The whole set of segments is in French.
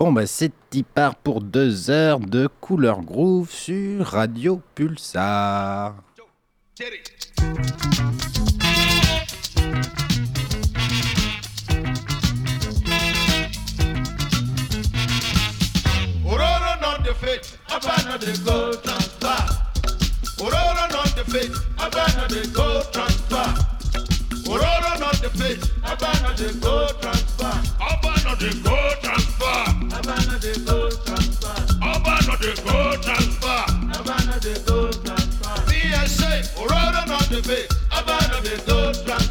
Bon, bah, c'est part pour deux heures de couleur groove sur Radio Pulsar. no dey gold transfer. Aba no dey transfer. Aba no dey transfer. Transfer. Pay. Transfer.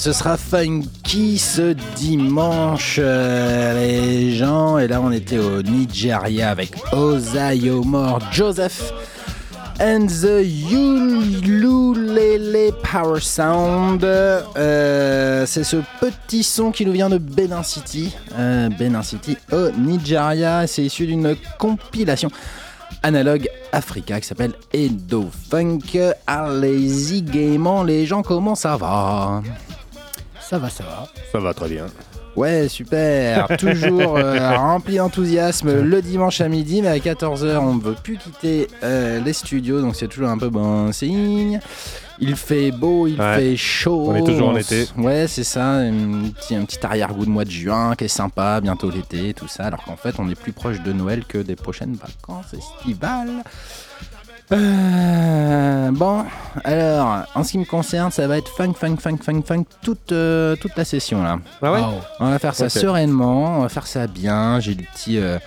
Ce sera funky ce dimanche, euh, les gens. Et là, on était au Nigeria avec Ozayomor Joseph and the Ululele Power Sound. Euh, C'est ce petit son qui nous vient de Benin City. Euh, Benin City au Nigeria. C'est issu d'une compilation analogue Africa qui s'appelle Edo Funk. Allez-y gaiement, les gens, comment ça va? Ça va, ça va. Ça va très bien. Ouais, super, toujours euh, rempli d'enthousiasme le dimanche à midi, mais à 14h, on ne veut plus quitter euh, les studios, donc c'est toujours un peu bon signe. Il fait beau, il Ouais. fait chaud. On est toujours en été. Ouais, c'est ça, un petit, un petit arrière-goût de mois de juin qui est sympa, bientôt l'été, tout ça, alors qu'en fait, on est plus proche de Noël que des prochaines vacances estivales. Euh, bon, alors, en ce qui me concerne, ça va être funk, funk, funk, funk, funk toute, euh, toute la session là. Ah ouais. On va faire ça sereinement, on va faire ça bien. J'ai du petit. euh,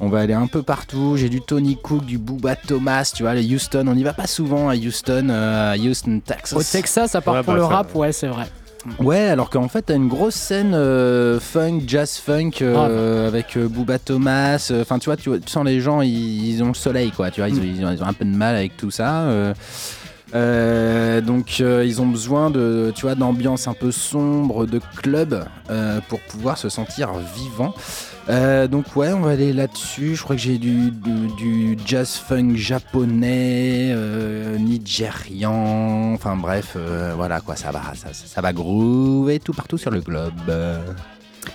on va aller un peu partout. J'ai du Tony Cook, du Booba Thomas, tu vois, les Houston. On n'y va pas souvent à Houston, euh, à Houston, Texas. Au Texas, ça part Ouais, pour bah, le ça- rap, ouais, c'est vrai. Ouais, alors qu'en fait, t'as une grosse scène euh, funk, jazz funk euh, avec euh, Booba Thomas. Enfin, tu vois, tu, sens les gens, ils, ils ont le soleil, quoi. Tu vois, ils, ont- ils ont, ils ont un peu de mal avec tout ça. Euh, donc euh, ils ont besoin de tu vois d'ambiance un peu sombre de club euh, pour pouvoir se sentir vivant Euh, donc ouais on va aller là-dessus je crois que j'ai du, du, du jazz funk japonais euh, nigérian enfin bref euh, voilà quoi ça va ça, ça va groover tout partout sur le globe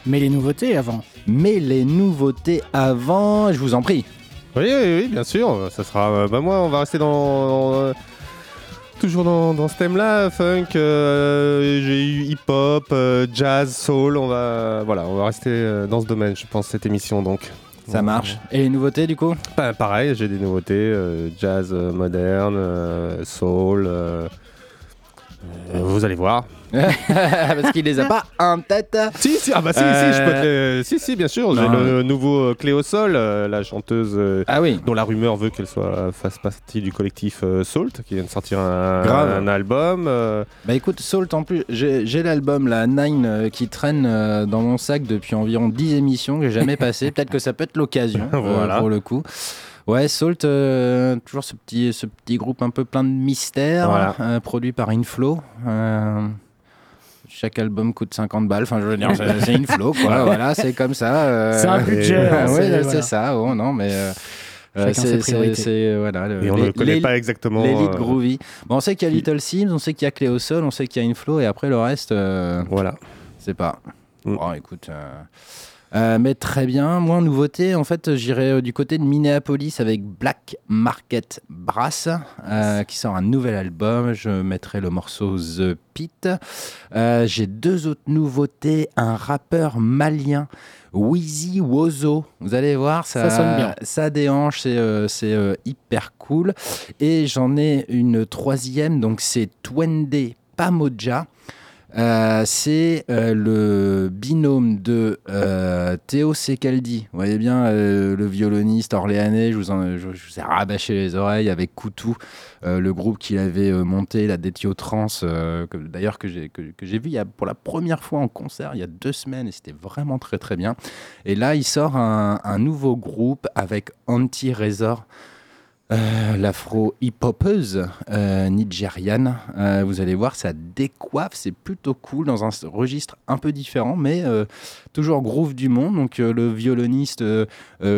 Mais les nouveautés avant. mais les nouveautés avant je vous en prie Oui, oui, oui, bien sûr. Ça sera. bah moi, on va rester dans. Toujours dans, dans ce thème-là, funk. euh, J'ai eu hip-hop, euh, jazz, soul. On va. Voilà, on va rester euh, dans ce domaine, je pense, cette émission donc. ça marche et les nouveautés du coup? Bah, pareil, j'ai des nouveautés, euh, jazz moderne, soul. Euh, vous allez voir. parce qu'il les a pas en tête Si, si, ah bah si, Euh, si, je peux te les- Si, si, bien sûr. J'ai le nouveau euh, Cléo Sol, euh, la chanteuse ah oui dont la rumeur veut qu'elle soit fasse partie du collectif Salt, qui vient de sortir un, Grave. un album. Bah écoute, Salt en plus, j'ai l'album, la Nine, qui traîne dans mon sac depuis environ 10 émissions que j'ai jamais passé. Peut-être que ça peut être l'occasion euh, Voilà. pour le coup. Ouais, Salt, euh, toujours ce petit, ce petit groupe un peu plein de mystères, Voilà. euh, produit par Inflow. Euh, chaque album coûte 50 balles, enfin je veux dire, c'est Inflow, quoi. voilà, c'est comme ça. euh, C'est un budget. et- hein, ouais, c'est- voilà. ça, oh, non, mais. euh, c'est- voilà le- et on ne les- le connaît les- pas exactement. L'élite euh, groovy. Bon, on sait qu'il y a Little Sims, on sait qu'il y a Cléo Sol, on sait qu'il y a Inflow, et après le reste, euh, Voilà. c'est pas. Mm. Bon, écoute. Euh, mais très bien. Moi, en nouveauté, en fait, j'irai euh, du côté de Minneapolis avec Black Market Brass, euh, qui sort un nouvel album. Je mettrai le morceau The Pit. J'ai deux autres nouveautés. Un rappeur malien. Wheezy Wozo, vous allez voir, ça, Ça sonne bien. ça déhanche, c'est c'est, hyper cool. Et j'en ai une troisième, donc c'est Twende Pamoja. Euh, c'est euh, le binôme de euh, Théo Secaldi. Vous voyez bien le violoniste orléanais. Je vous, ai rabâché les oreilles avec Koutou, le groupe qu'il avait monté, la Détio Trans, d'ailleurs que j'ai vu pour la première fois en concert il y a deux semaines et c'était vraiment très très bien. Et là, il sort un, un nouveau groupe avec Anti-Resort. Euh, l'afro hip-hopeuse euh, nigériane. Euh, vous allez voir, ça décoiffe, c'est plutôt cool dans un registre un peu différent, mais toujours groove du monde. Donc le violoniste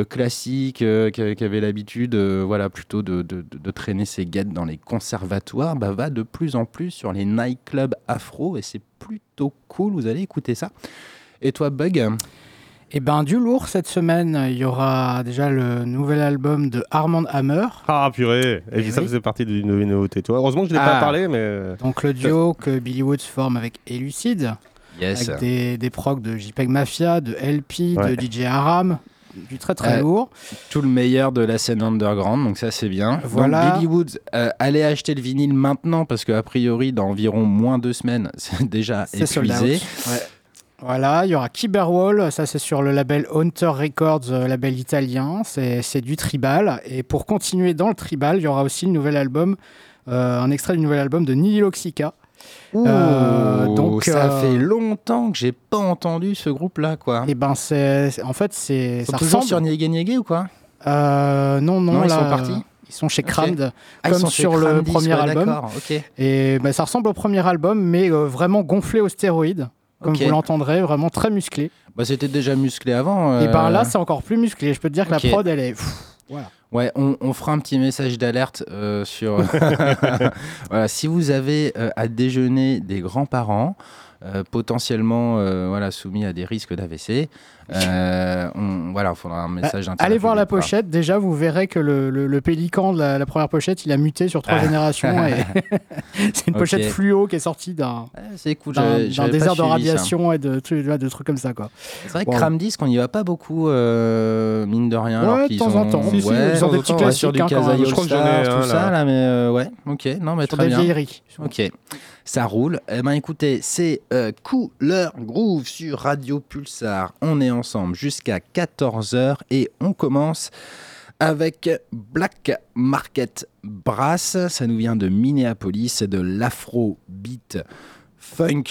classique qui, avait l'habitude, voilà, plutôt de- de traîner ses guettes dans les conservatoires, bah, va de plus en plus sur les nightclubs afro et c'est plutôt cool. Vous allez écouter ça. Et toi, Bug? Et ben du lourd cette semaine, il y aura déjà le nouvel album de Armand Hammer. Ah purée Et, Eh ça oui. faisait partie d'une nouveautés. Toi, heureusement que je n'ai Ah. pas parlé, mais euh, Donc le duo que Billy Woods forme avec Elucide, Yes. avec des, des procs de JPEG Mafia, de LP, Ouais. de DJ Aram, du très très lourd. tout le meilleur de la scène underground, donc ça c'est bien. Voilà. Donc, Billy Woods, euh, allez acheter le vinyle maintenant parce qu'a priori dans environ moins deux semaines c'est déjà épuisé. Voilà, il y aura Kiberwall, ça c'est sur le label Hunter Records, euh, label italien, c'est du tribal. Et pour continuer dans le tribal, il y aura aussi le nouvel album, euh, un extrait du nouvel album de Nihiloxica. Euh, Ouh, donc, ça euh, fait longtemps que j'ai pas entendu ce groupe-là, quoi. Et ben c'est, en fait c'est, Ils sont ça ressemble. sur Niégué Niégué ou quoi? Euh, non, non, Non, ils sont partis? Ils sont chez. Crammed. Ah, Comme sur le Cramdis, premier ouais, album. Et ben, ça ressemble au premier album, mais euh, vraiment gonflé aux stéroïdes, comme vous l'entendrez, vraiment très musclé. Bah, c'était déjà musclé avant. Et euh, ben là, c'est encore plus musclé. Je peux te dire que la prod, elle est. pff, voilà. Ouais, on, on fera un petit message d'alerte euh, sur. voilà, si vous avez euh, à déjeuner des grands-parents, euh, potentiellement euh, voilà, soumis à des risques d'AVC, euh, on, voilà, il faudra un message d'intérêt Bah, Allez voir la pochette. Déjà, vous verrez que le, le- le pélican de la, la première pochette, il a muté sur trois Ah. générations. et c'est une pochette fluo qui est sortie d'un cool, pas désert de radiation et de, trucs- de trucs comme ça. Quoi. C'est vrai que. Cram Disc, on y va pas beaucoup, euh, mine de rien. Ouais, alors de temps en ont- temps. Si, si, ouais, ils ont des petits sur du classiques, hein, Je crois que j'en ai tout ça, là. mais euh, ouais, ok, non, mais Sur très des bien. vieilleries. Ok, ça roule. Eh ben écoutez, c'est euh, Couleur Groove sur Radio Pulsar. On est ensemble jusqu'à 14h et on commence avec Black Market Brass. Ça nous vient de Minneapolis, c'est de l'afro beat funk.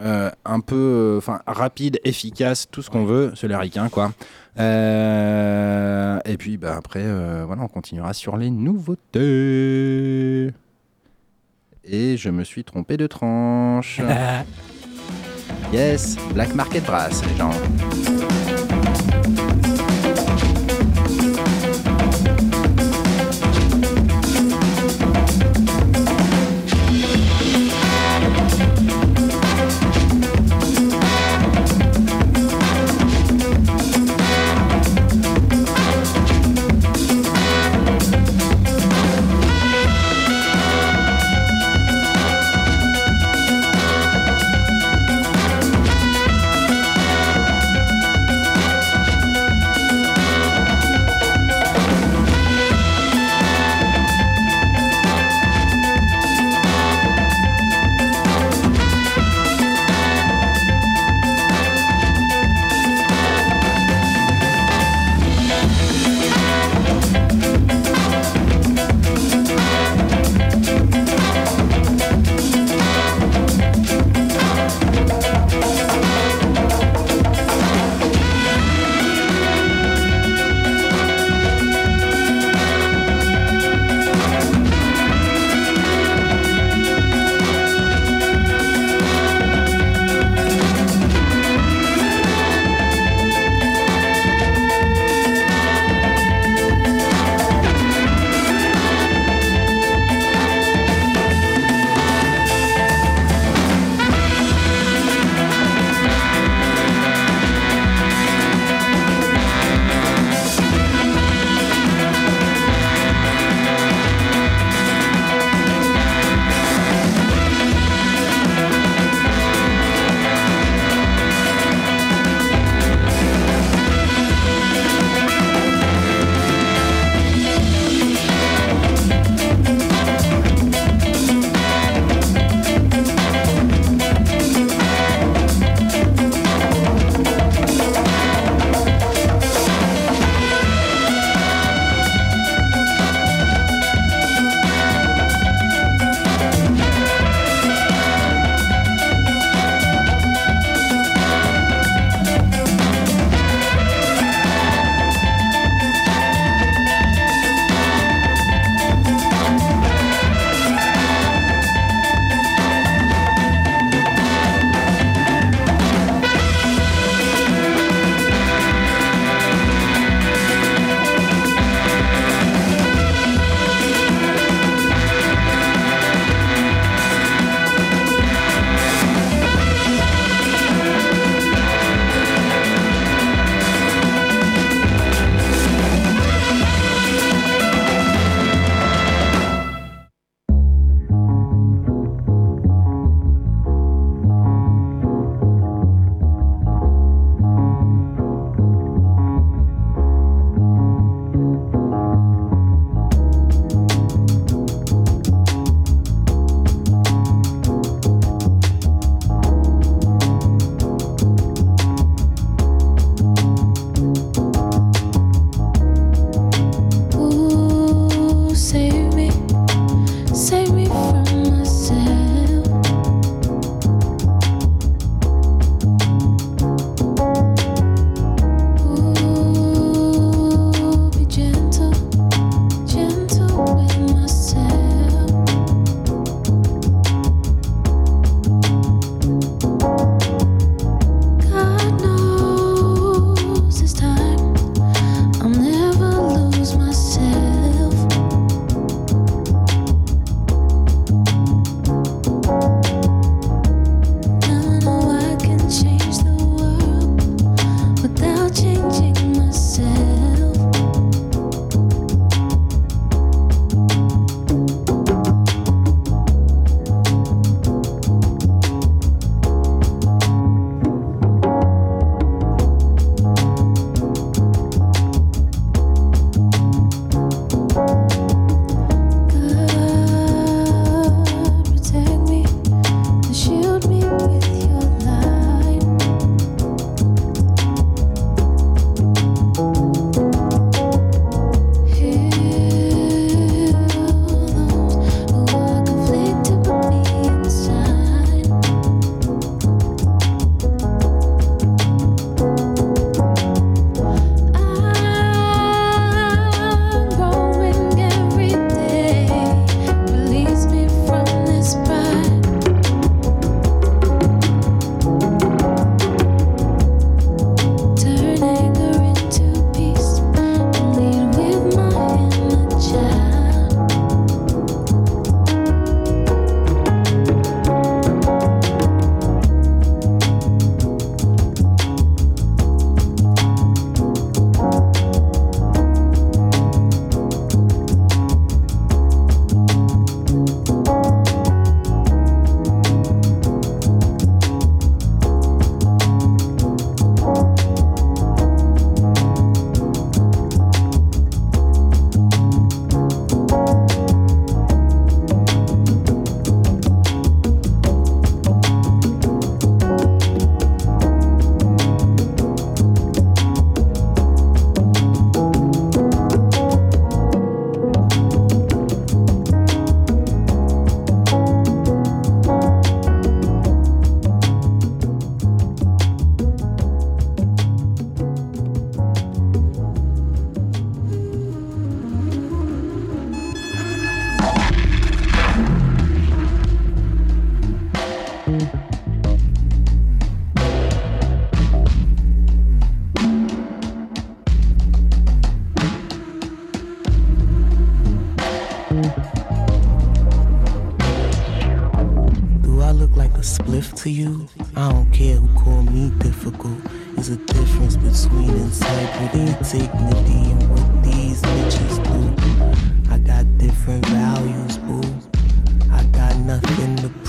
euh, un peu euh, rapide, efficace, tout ce qu'on veut, c'est les ricains, quoi. Euh, et puis bah, après, euh, voilà, on continuera sur les nouveautés. Et je me suis trompé de tranche. yes, Black Market Brass, les gens.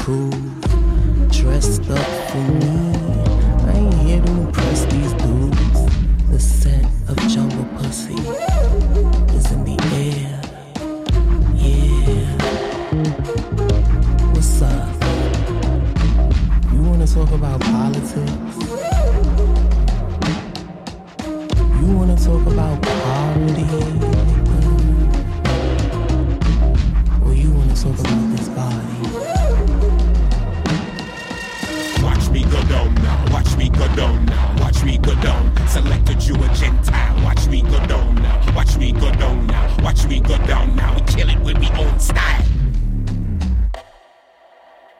Prove. Dressed up for me. I ain't here to impress these dudes. The scent of jungle pussy is in the air. Yeah. What's up? You wanna talk about politics? You wanna talk about poverty? Down now, watch me go down. Select a Jew or Gentile, watch me go down now, watch me go down now, watch me go down now. We kill it with we own style.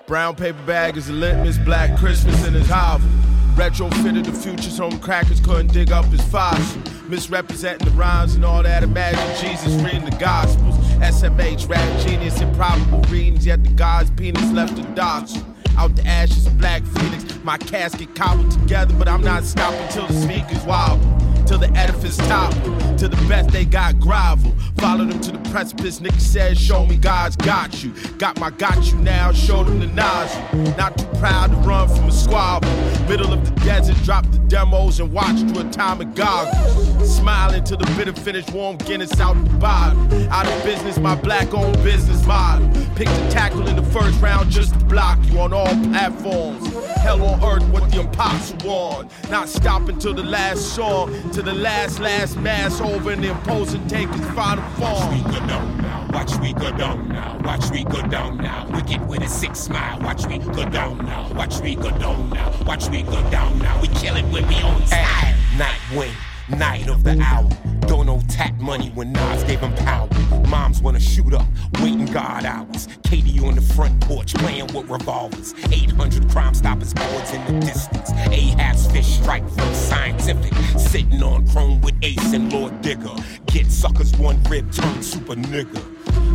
Brown paper bag is a litmus, black Christmas in his hovel. Retrofitted the future's home crackers couldn't dig up his fossil. Misrepresenting the rhymes and all that. Imagine Jesus reading the Gospels. SMH, rap genius, improbable readings, yet the God's penis left a docile. Out the ashes Black Phoenix, my casket cobbled together, but I'm not stopping till the speakers wobble. Till the edifice topple, To the best they got grovel. Follow them to the precipice. Nick says, Show me God's got you. Got my got you now, show them the nozzle. Not too proud to run from a squabble. Middle of the desert, drop the demos and watch through a time of goggles. Smiling till the bitter finish, warm Guinness out the bottle. Out of business, my black owned business model. Picked a tackle in the first round just to block you on all platforms. Hell on earth, what the apostle warned. Not stopping till the last song, till the last, last mass over and the imposing take its final Watch we go down now, watch we go down now, watch we go down now. Wicked with a six smile, watch me go down now, watch me go down now, watch me go down now. We kill it with we own style. Night wing, night of the hour. Don't know tat money when Nas gave him power. Moms wanna shoot up, waiting God hours. Katie on the front porch playing with revolvers. 800 crime stoppers boards in the distance. Ahab's fish strike from scientific. Sitting on chrome with Ace and Lord Digger. Get suckers one rib turn super nigga.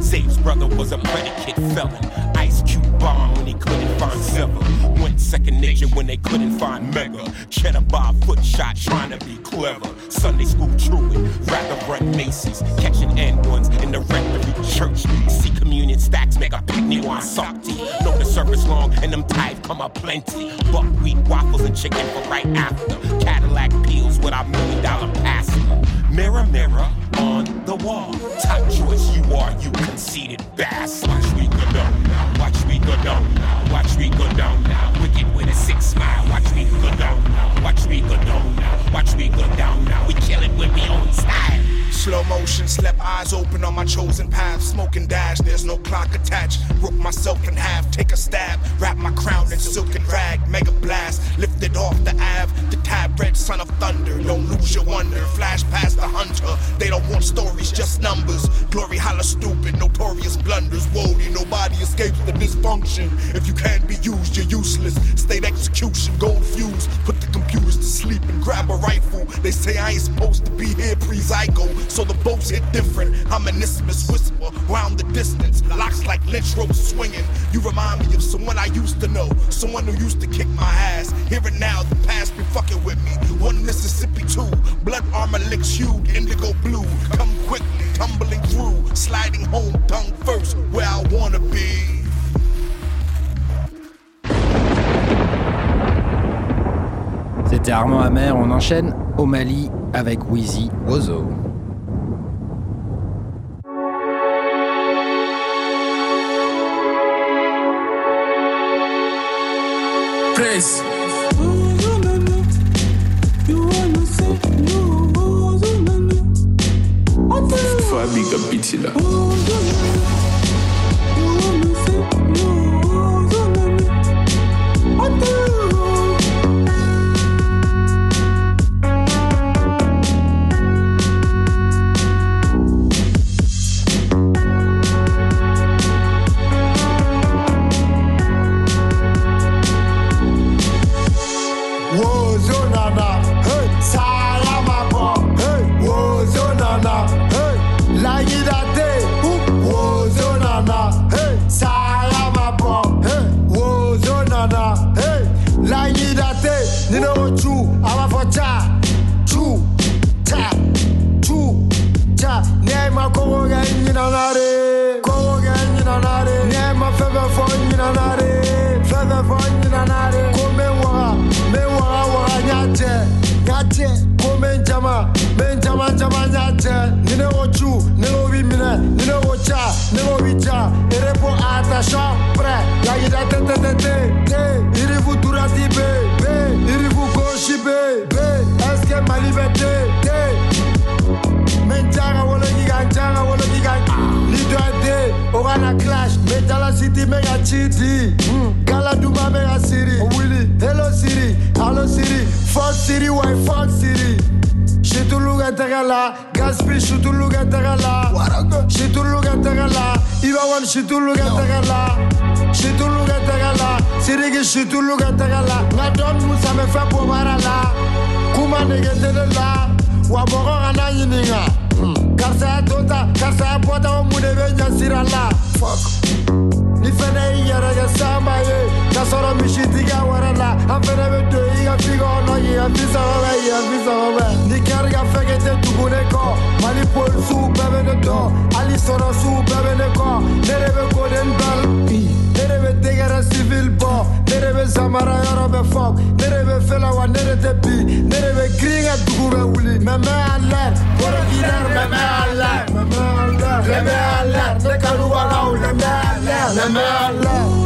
Zabe's brother was a predicate felon. Ice Cube bomb when he couldn't find silver. Went second nature when they couldn't find mega. Cheddar bar foot shot trying to be clever. Sunday school truant, rather run Macy's. Catching end ones in the rectory church. See communion stacks make a picnic on salty. Know the service long and them tithe come up plenty. Buckwheat waffles and chicken for right after. Cadillac peels with our million dollar pasta. Mirror, mirror on the wall. Top choice you are, you conceited bastard. Watch me go down now. Watch me go down now. Watch me go down now. Wicked with a six smile. Watch me go down now. Watch me go down now. Watch me go down now. We kill it with we own style. Slow motion, slept eyes open on my chosen path. Smoking dash, there's no clock attached. Rip myself in half, take a stab. Wrap my crown in silk and rag, mega blast. Lifted off the Ave, the tab red son of thunder. Don't lose your wonder, flash past the hunter. They don't want stories, just numbers. Glory holla stupid, notorious blunders. Wody, nobody escapes the dysfunction. If you can't be used, you're useless. State execution, gold fuse. Put the computers to sleep and grab a rifle. They say I ain't supposed to be here pre-zygo, so the boats hit different. I'm an isthmus whisper round the distance. Locks like lynch ropes swinging. You remind me of someone I used to know, someone who used to kick my ass. Here and now, the past be fucking with me. One Mississippi, two. Blood armor licks hued, indigo blue. Come quickly, tumbling through, sliding home, tongue first, where I wanna be. C'était Armand Hammer, on enchaîne au Mali avec Wheezy Wozo. Praise. Faut. Day, Orana clash. Metala city mega chiti. Gala duma mega city. Willy, hello city, hello city. Fuck city, why fuck city? Shituluga tagala, Gaspi shituluga tagala. Shituluga tagala, Ibawan shituluga tagala. Shituluga tagala, Sirigi shituluga tagala. Ngadon Musa me fa bobara la. Kuma negetele la. Ana yininga. Karsa ya bota o la. Fuck. Ni fɛnɛ y'i yɛrɛ kɛ sanba ye. K'a sɔrɔ misitigi wɛrɛ la. An fɛnɛ bɛ don i ka fi kɔnɔ ka fi k'i ka fi sɔgɔbɛ ni ka tɛ tugu ne kɔ mali polisiw bɛɛ bɛ ne dɔn hali sɔrɔsiw bɛɛ bɛ ne kɔ ne de bɛ evil ball. Nere be zamara yɔrɔ bɛ fɔ. Nere be fela wa nere tɛ bi. Nere be girin ka dugu bɛ wuli. Mɛmɛ alert. Kɔrɔkidɛri mɛmɛ alert. Mɛmɛ alert. Mɛmɛ alert. Ne kanu wala o. Mɛmɛ alert. Mɛmɛ alert.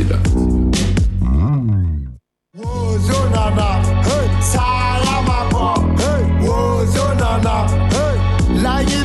ছিল Lying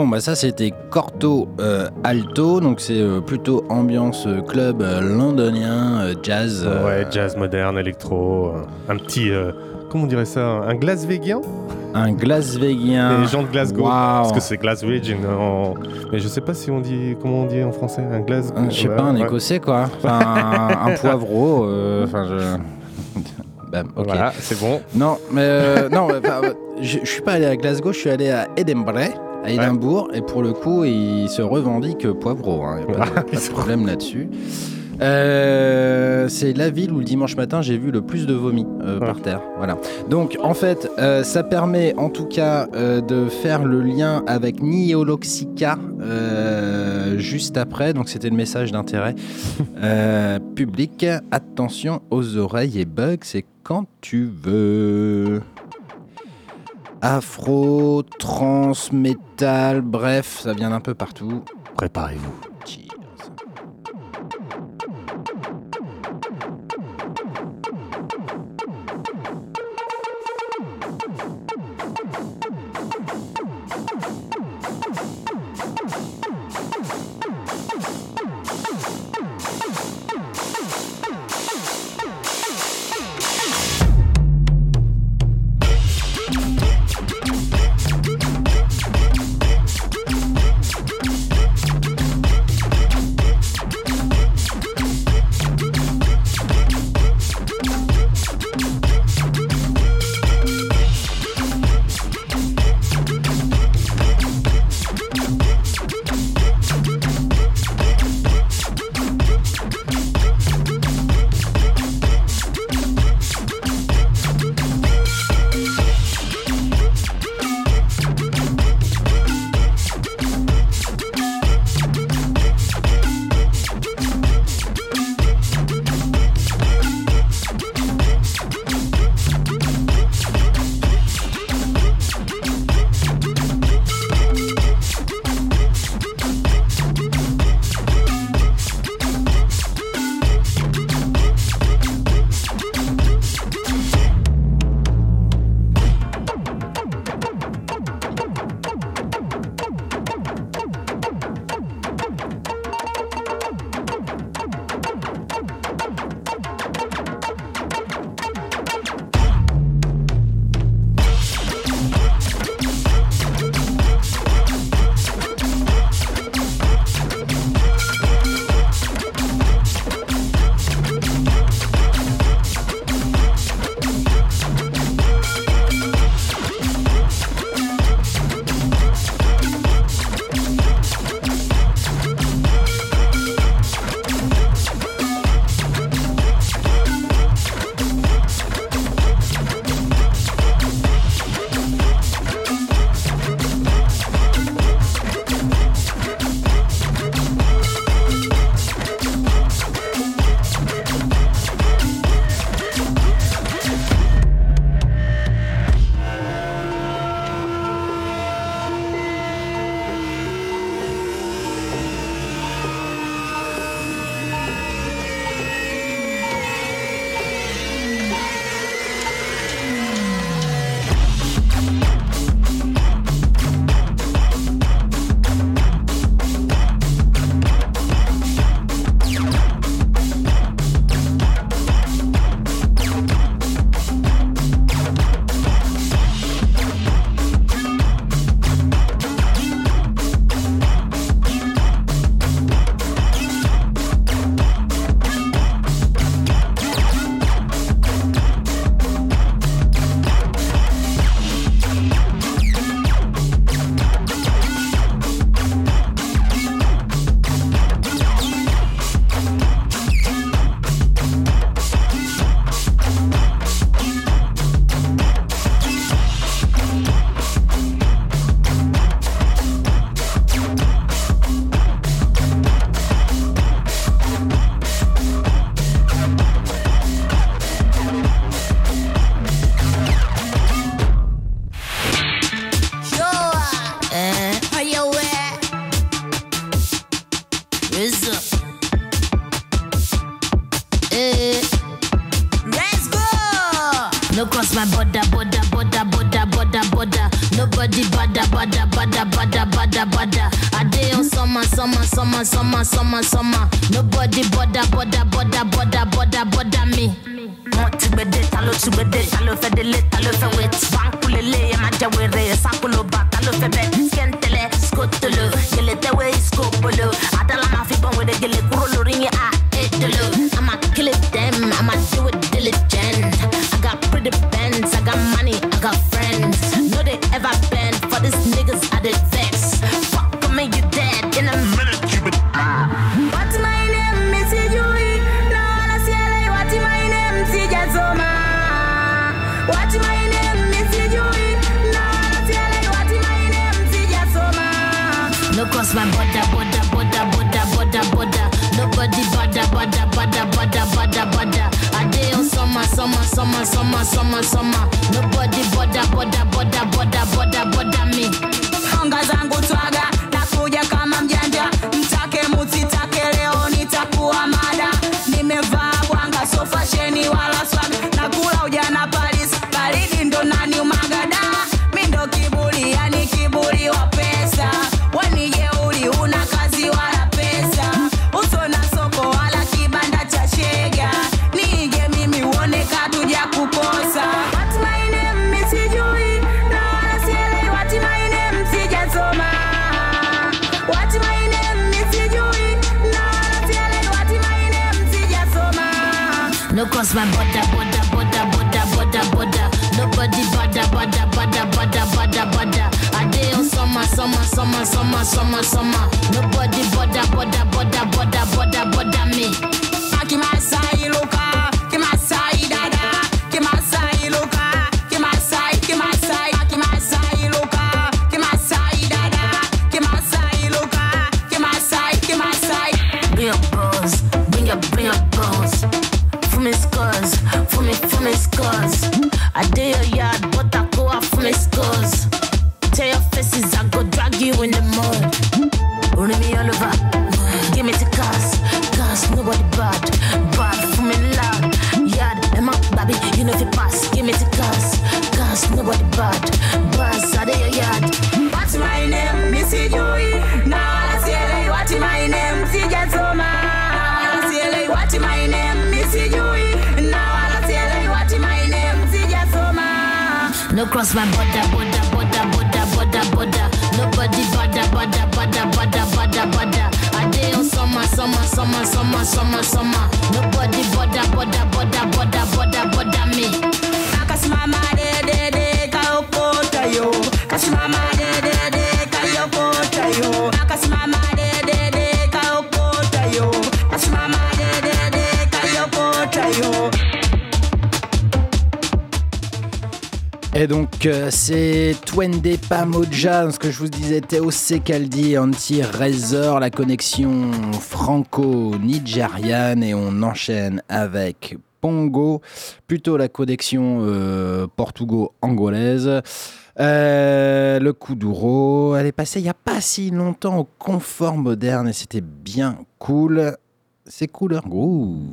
Bon, bah ça c'était Corto euh, Alto, donc c'est euh, plutôt ambiance euh, club euh, londonien, jazz. Ouais, jazz moderne, électro, un petit, comment on dirait ça, un glasvégien Un Glasvégien. Les gens de Glasgow, parce que c'est Glaswegian en... Mais je sais pas si on dit, comment on dit en français, un. Un- Je sais pas, un ouais. écossais quoi. Enfin, un, un poivreau. Enfin, je. Bam, ok. Voilà, c'est bon. Non, mais non, je, je suis pas allé à Glasgow, je suis allé à Edinburgh, à Édimbourg, et pour le coup, il se revendique poivreau. Il n'y a pas, de- pas de problème là-dessus. Euh, c'est la ville où le dimanche matin j'ai vu le plus de vomi euh, par terre. Voilà. Donc en fait, euh, ça permet en tout cas de faire le lien avec Nioloxica juste après. Donc c'était le message d'intérêt public. Attention aux oreilles et bugs, c'est quand tu veux. Afro, trans, métal, bref, ça vient d'un peu partout. Préparez-vous. my body. c'est Twende Pamoja, ce que je vous disais, Théo Secaldi, Anti Razor, la connexion franco-nigériane et on enchaîne avec Pongo, plutôt la connexion euh, portugo-angolaise. Euh, le Kuduro, elle est passée il n'y a pas si longtemps au confort moderne et c'était bien cool. C'est couleur hein. groove.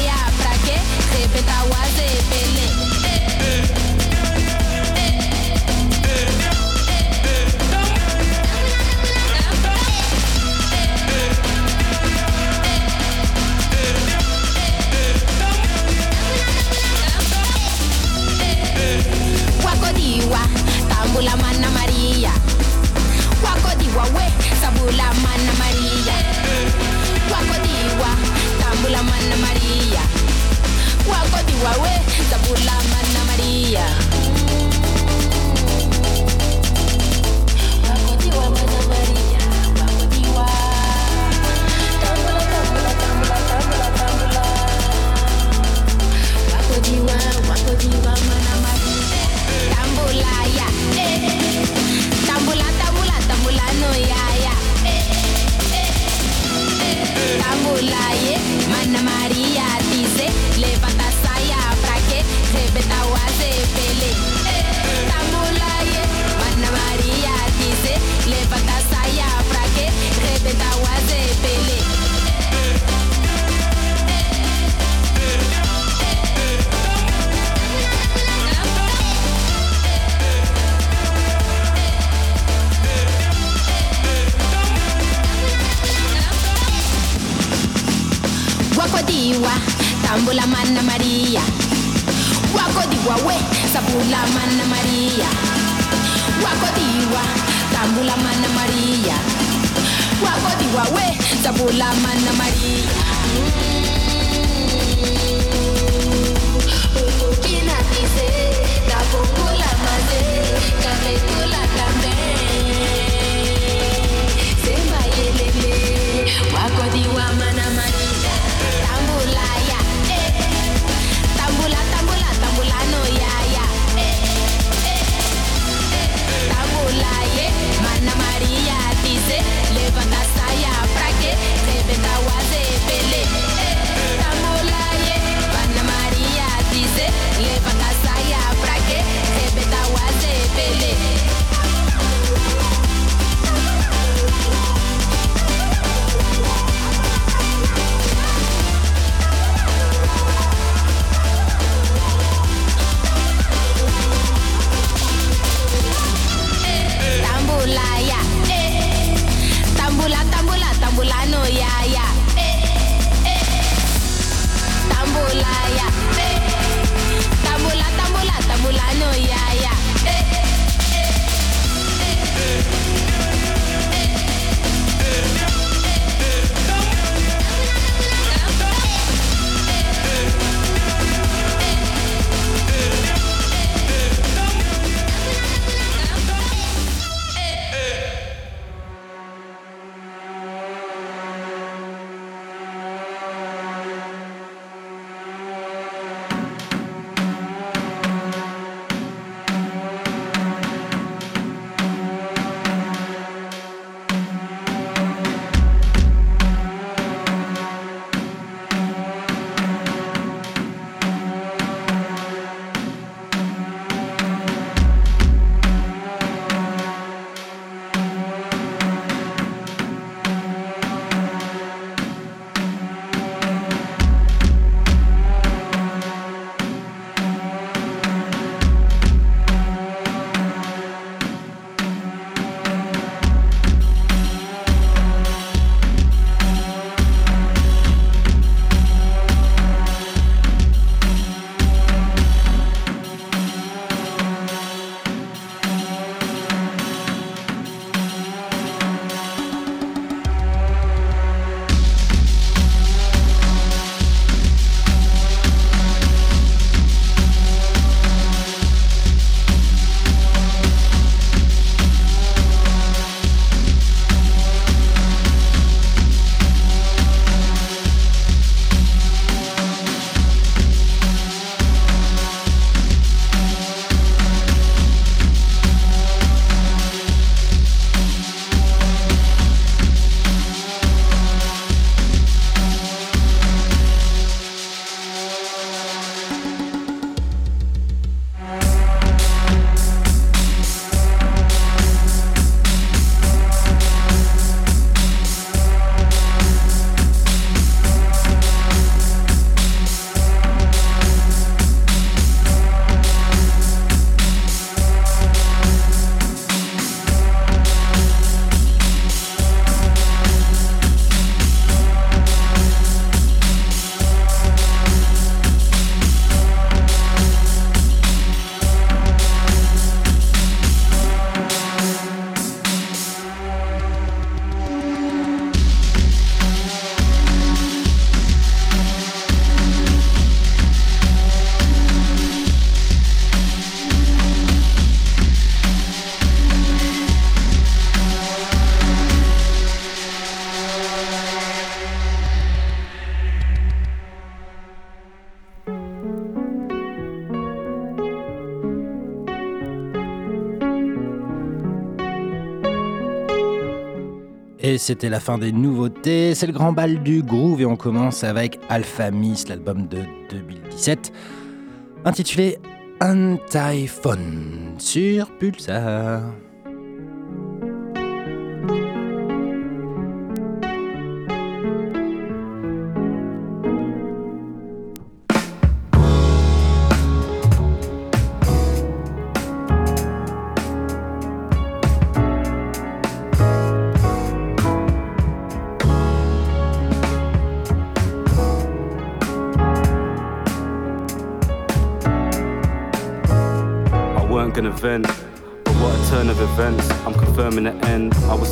Sabula mana Maria. Wako diwa we, sabula mana Maria. wako diwawe zabula maria. Maria. Tambula tambula tambula tambula mana maria. Tambula eh, eh tambula tambula tambula eh eh, eh. mana maria. hace, levanta saya para que rebeta o hace pele. Tamulaye, Mana María dice, levanta saya para que rebeta o hace pele. sambula Manna Maria. Wako wawe. we, sabula mana Maria. Wako diwa, sambula Manna Maria. Wako wawe. we, sabula mana Maria. Mm. C'était la fin des nouveautés. C'est le grand bal du groove et on commence avec Alpha Miss, l'album de 2017, intitulé Antiphone sur Pulsar.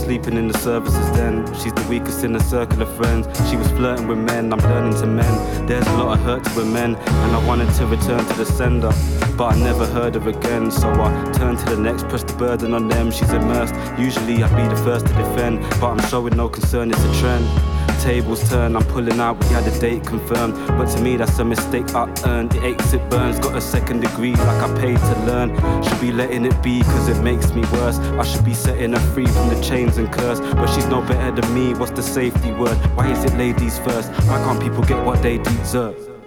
Sleeping in the services then. She's the weakest in the circle of friends. She was flirting with men, I'm learning to men. There's a lot of hurt to men, and I wanted to return to the sender. But I never heard of again, so I turned to the next, pressed the burden on them. She's immersed. Usually I'd be the first to defend, but I'm showing no concern, it's a trend. Tables turn, I'm pulling out, we had a date confirmed. But to me, that's a mistake I earned. It aches, it burns, got a second degree like I paid to learn. Should be letting it be, cause it makes me worse. I should be setting her free from the chains and curse. But she's no better than me, what's the safety word? Why is it ladies first? Why can't people get what they deserve?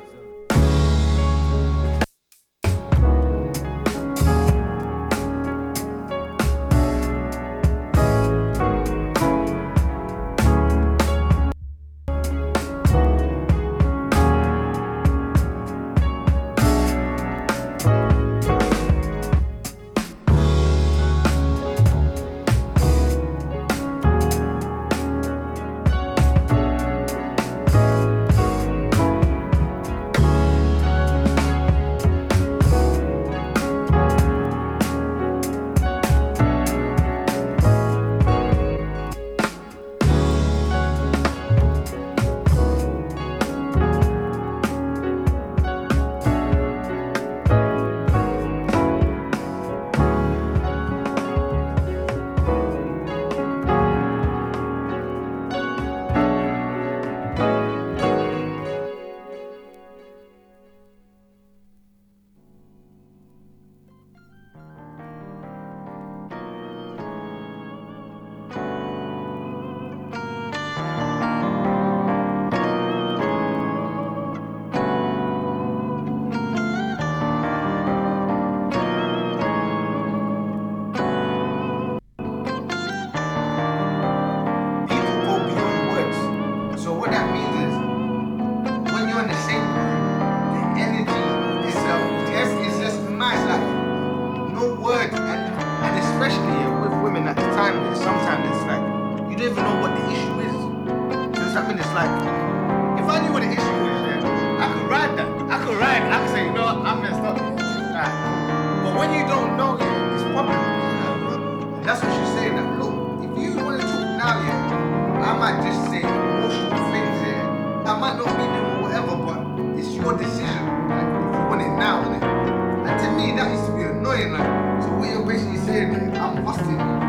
Like, so what you're basically saying, yeah, I'm busting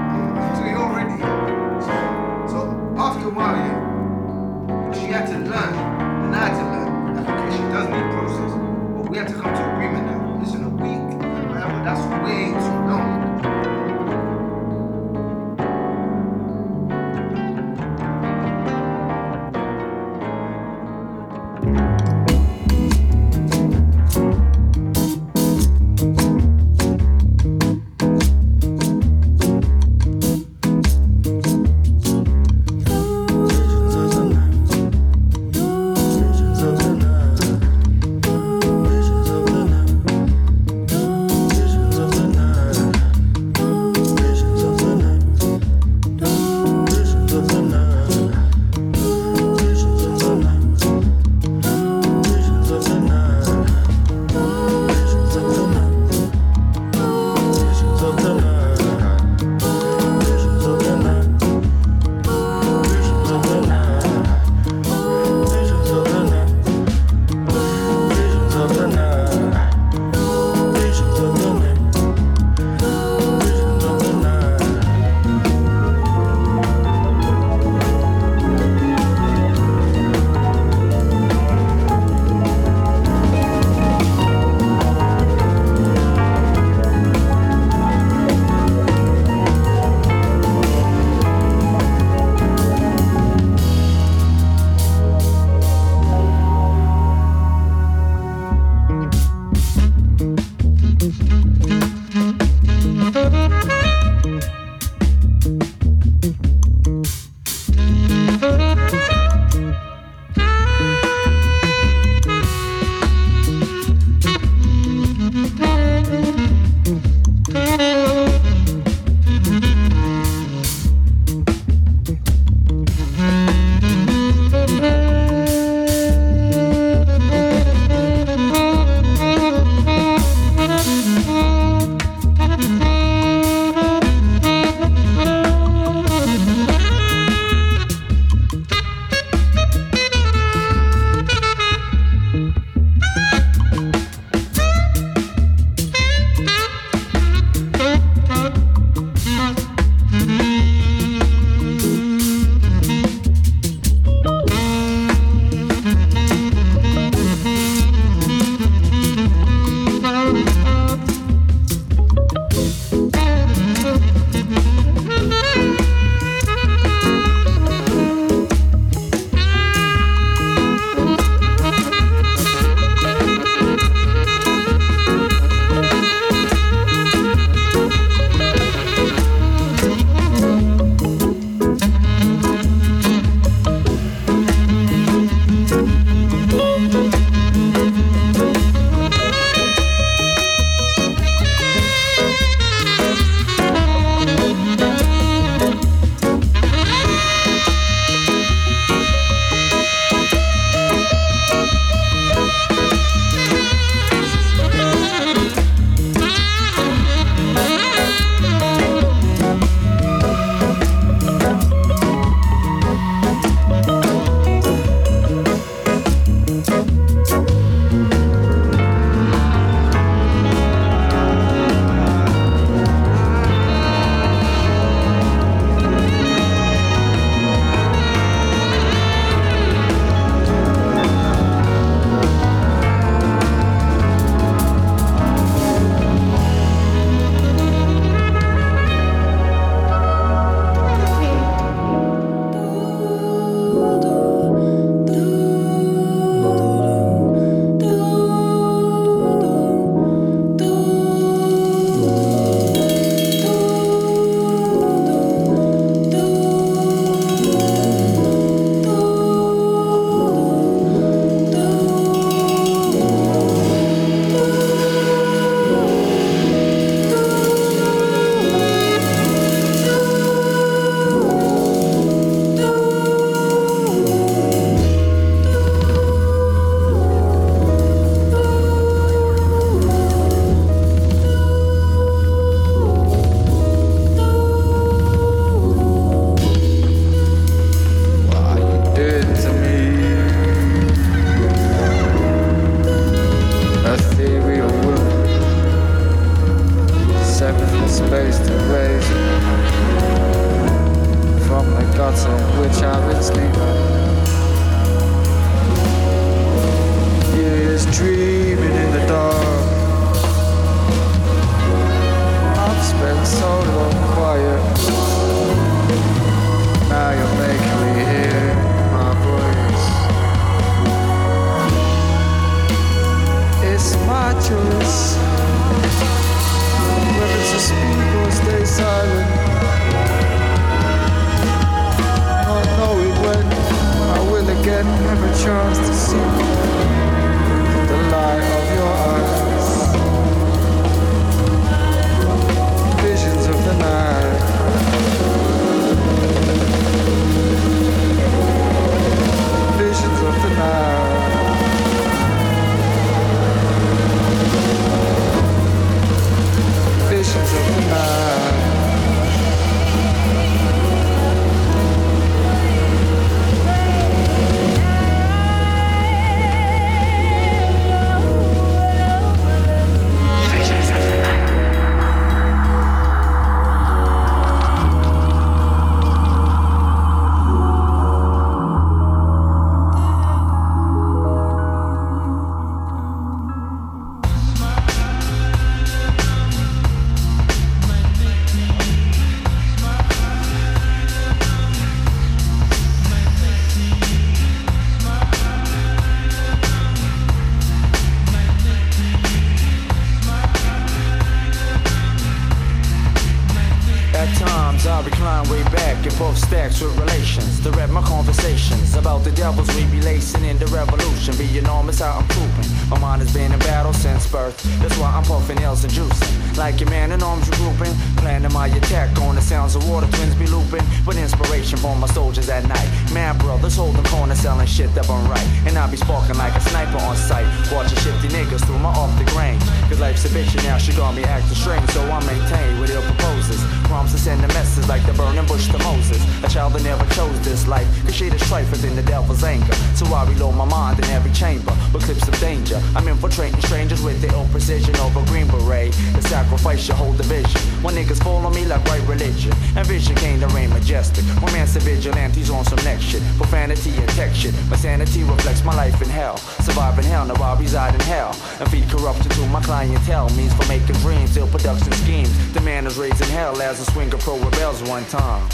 So I reload my mind in every chamber. With clips of danger. I'm infiltrating strangers with the ill precision over green beret. The sacrifice your whole division. When niggas fall on me like right religion. And vision came to reign majestic. Romance and vigilantes on some next shit. Profanity and tech shit. My sanity reflects my life in hell. Surviving hell, now I reside in hell. And feed corruption to my clientele. Means for making dreams, ill production schemes. The man is raising hell as a swinger pro rebels one time.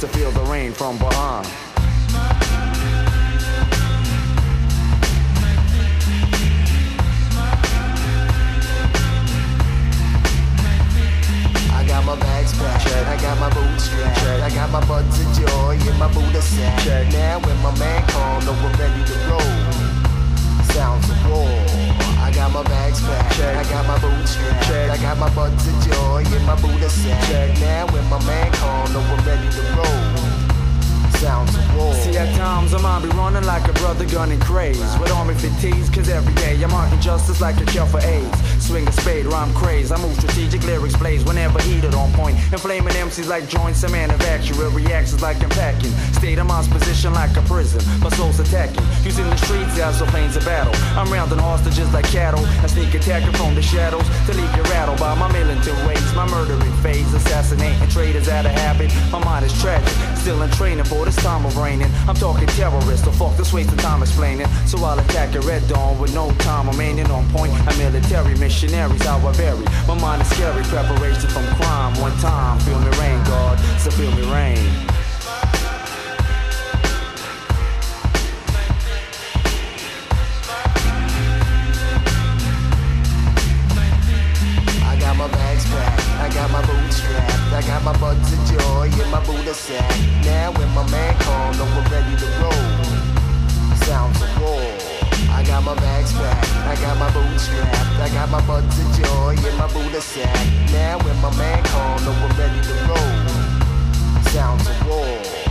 To feel the rain from behind. Got my boots strapped, I got my buds of joy in my Buddha sack. Now when my man called, know we're ready to roll. Sounds of war. I got my bags packed, I got my boots strapped, I got my buds of joy in my Buddha sack. Now when my man called, know we're ready to roll. Sounds of war. See, at times I might be running like a brother gunning craze. With army fatigues, cause every day I'm marking justice like a cure for AIDS. Swing a spade, rhyme craze. I move strategic lyrics blaze whenever heated on point. Inflaming MCs like joints and manufacturer reactions like I'm packing. State of mind's position like a prison. My soul's attacking. Using the streets as a planes of battle. I'm rounding hostages like cattle. I sneak attacking from the shadows to leave you rattled by my militant ways. My murdering phase, assassinating traitors out of habit. My mind is tragic. Still in training for this time of raining. I'm talking terrorists, so fuck this waste of time explaining. So I'll attack at red dawn with no time remaining on point. I'm military missionaries, how I vary. My mind is scary, preparation from crime. One time, feel me rain, God, so feel me rain. I got my bags packed, I got my boots strapped, I got my buds of joy in my Buddha sack. Now when my man called, know we're ready to roll. Sounds of war. I got my bags packed, I got my boots strapped, I got my buds of joy in my Buddha sack. Now when my man called, know we're ready to roll. Sounds of war.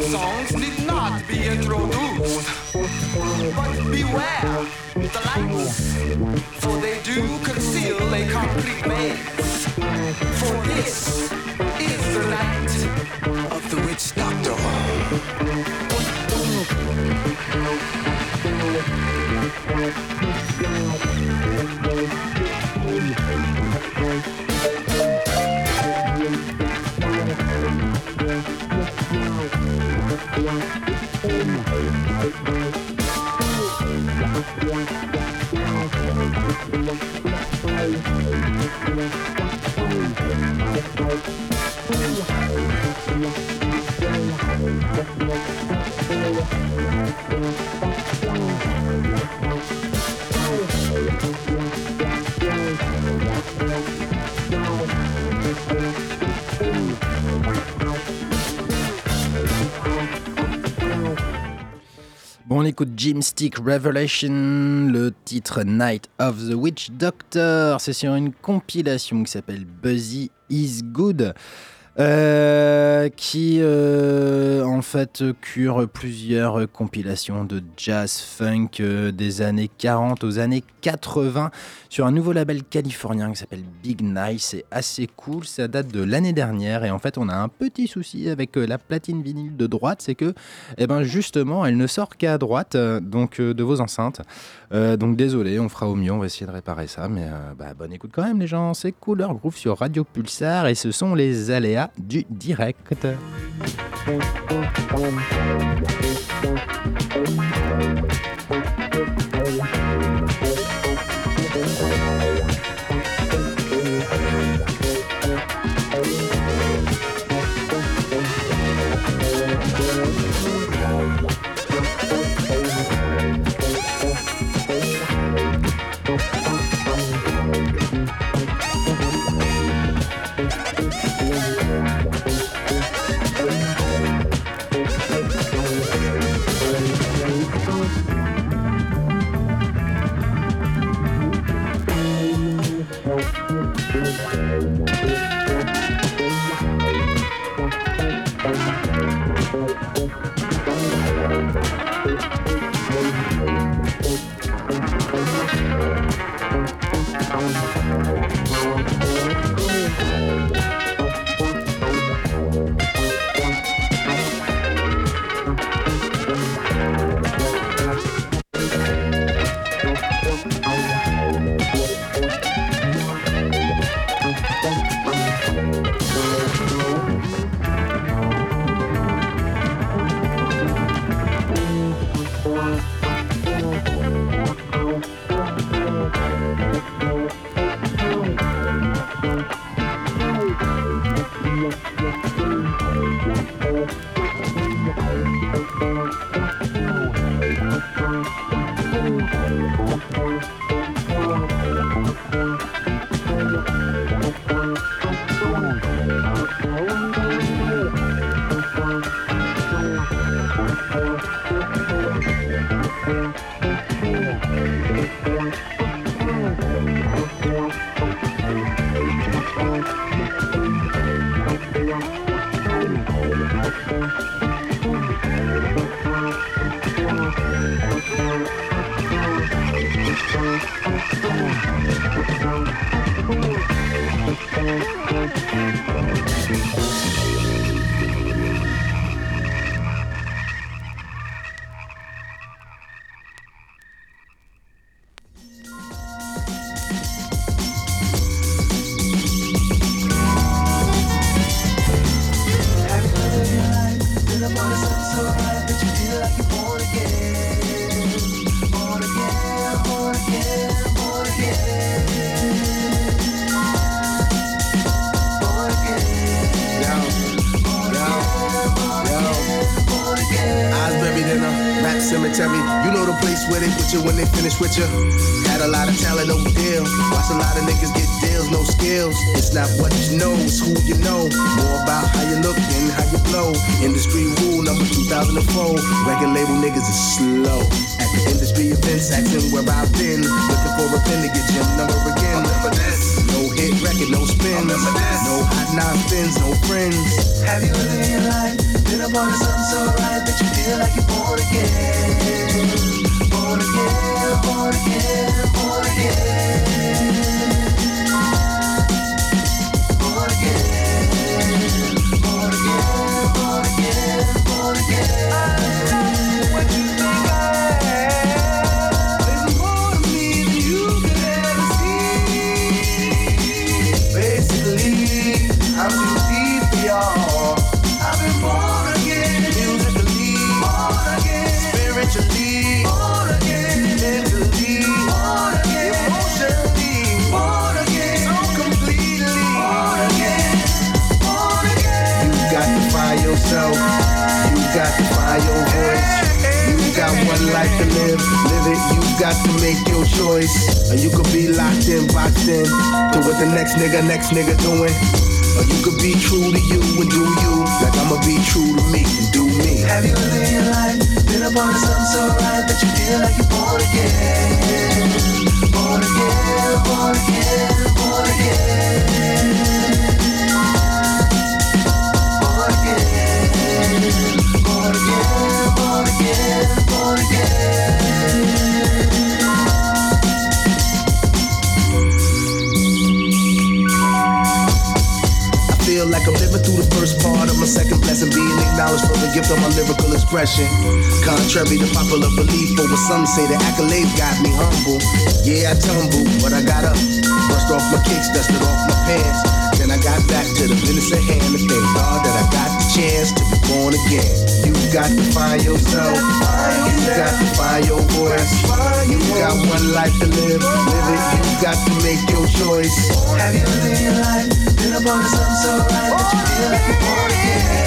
Songs need not be introduced. But beware the lights, for they do conceal a complete maze. For this is the night of the witch doctor. Bon, on écoute Jim Revelation, le titre Night of the Witch Doctor. C'est sur une compilation qui s'appelle Buzzy is Good. Euh, qui euh, en fait cure plusieurs compilations de jazz funk euh, des années 40 aux années 80 sur un nouveau label californien qui s'appelle Big Night. C'est assez cool, ça date de l'année dernière et en fait on a un petit souci avec la platine vinyle de droite, c'est que eh ben justement elle ne sort qu'à droite donc de vos enceintes. Donc désolé, on fera au mieux, on va essayer de réparer ça, mais bah, bonne écoute quand même les gens, c'est Couleur Groove sur Radio Pulsar et ce sont les aléas du direct. They finish with you. Had a lot of talent, no deal. Watch a lot of niggas get deals, no skills. It's not what you know, it's who you know. More about how you look and how you flow. Industry rule number 2004. Record label niggas is slow. At the industry events, acting where I've been. Looking for a pen to get your number again. Remember this. No hit record, no spins. No hot nine spins, no friends. Have you ever in your life been a part of something so right that you feel like you're born again? Born again, Porque, porque. Got to make your choice. Or you could be locked in, boxed in to what the next nigga, next nigga doing. Or you could be true to you and do you. Like I'ma be true to me and do me. Have you in your life been of something so right that you feel like you're born again? Born again, born again, born again. Second blessing, being acknowledged for the gift of my lyrical expression. Contrary to popular belief, or what some say, the accolades got me humble. Yeah, I tumbled, but I got up. Brushed off my kicks, dusted off my pants. Then I got back to the business at hand and thank God that I got the chance to be born again. You got to find yourself. You got to find your voice. You got one life to live. Live it. You got to make your choice. Have you lived your life? Been up on something so right that you feel like you're born again.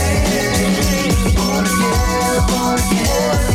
Born again, born again.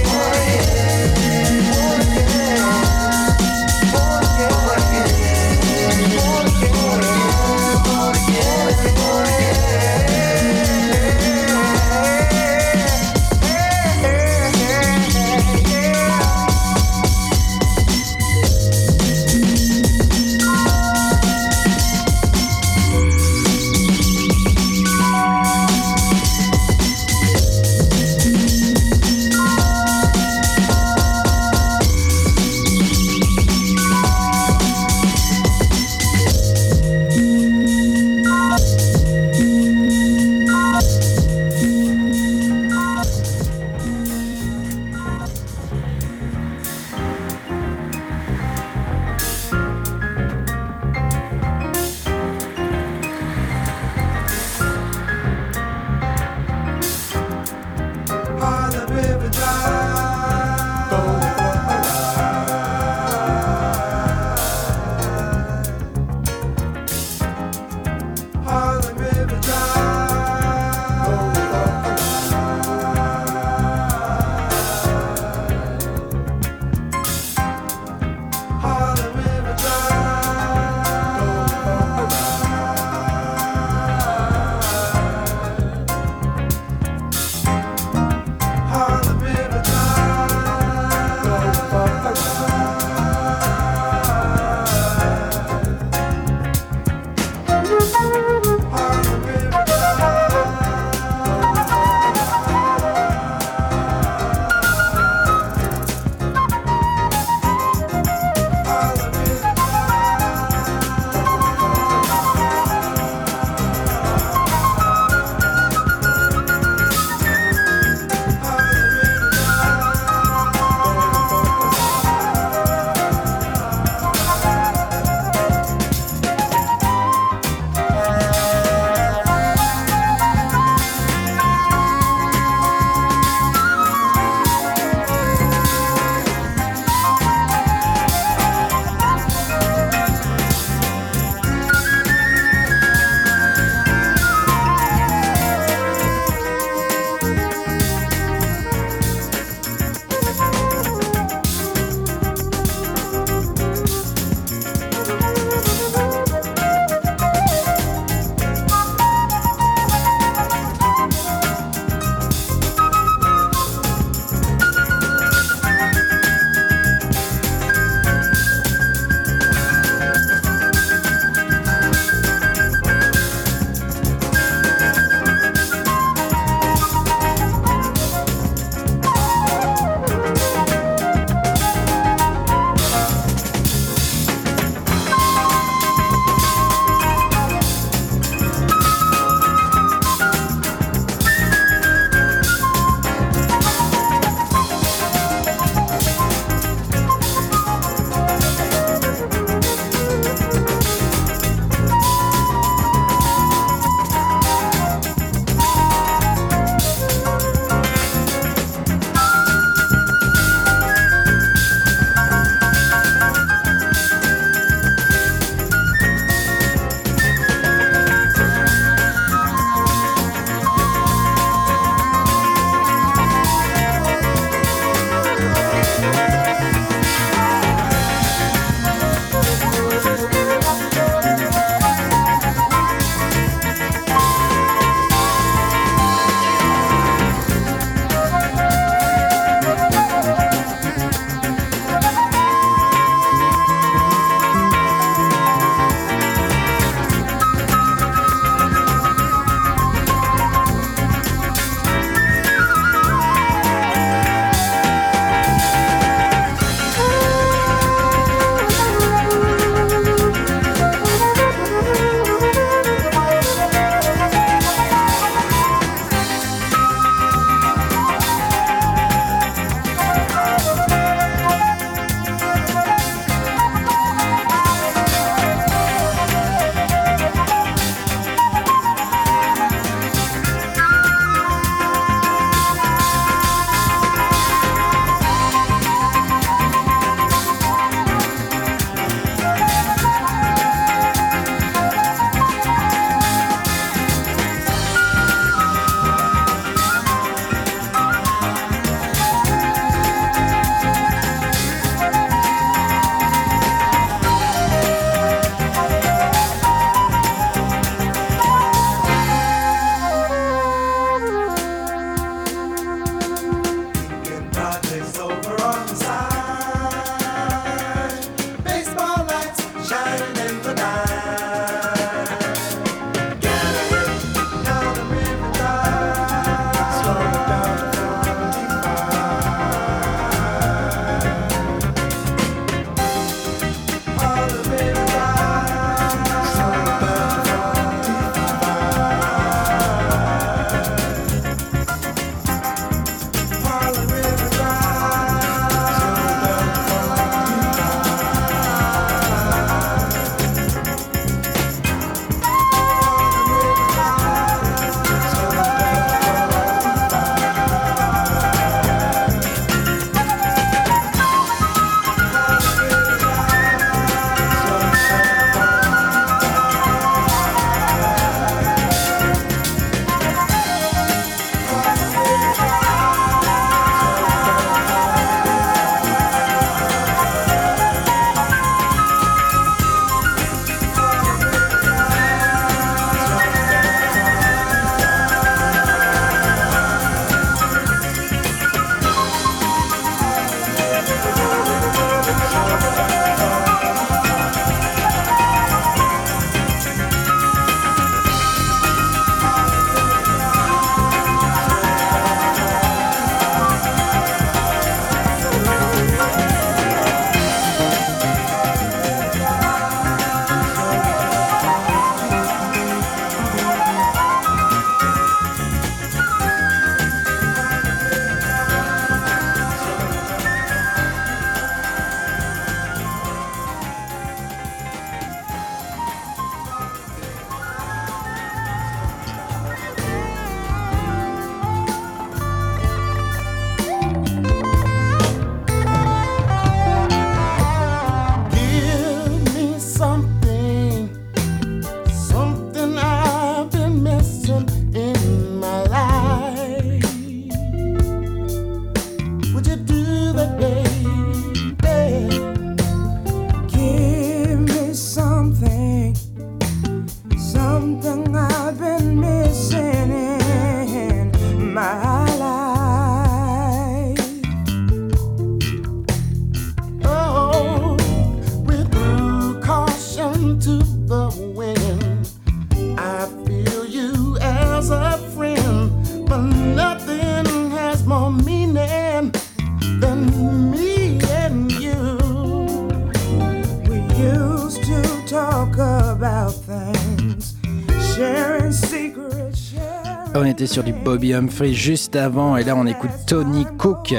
sur du Bobby Humphrey juste avant et là on écoute Tony Cook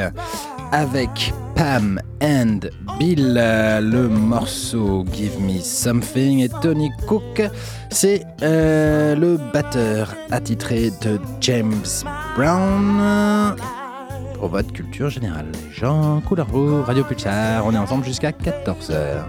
avec Pam and Bill. Le morceau Give Me Something et Tony Cook, c'est euh, le batteur attitré de James Brown. Pour votre culture générale, Jean Couleur, Radio Pulsar, on est ensemble jusqu'à 14h.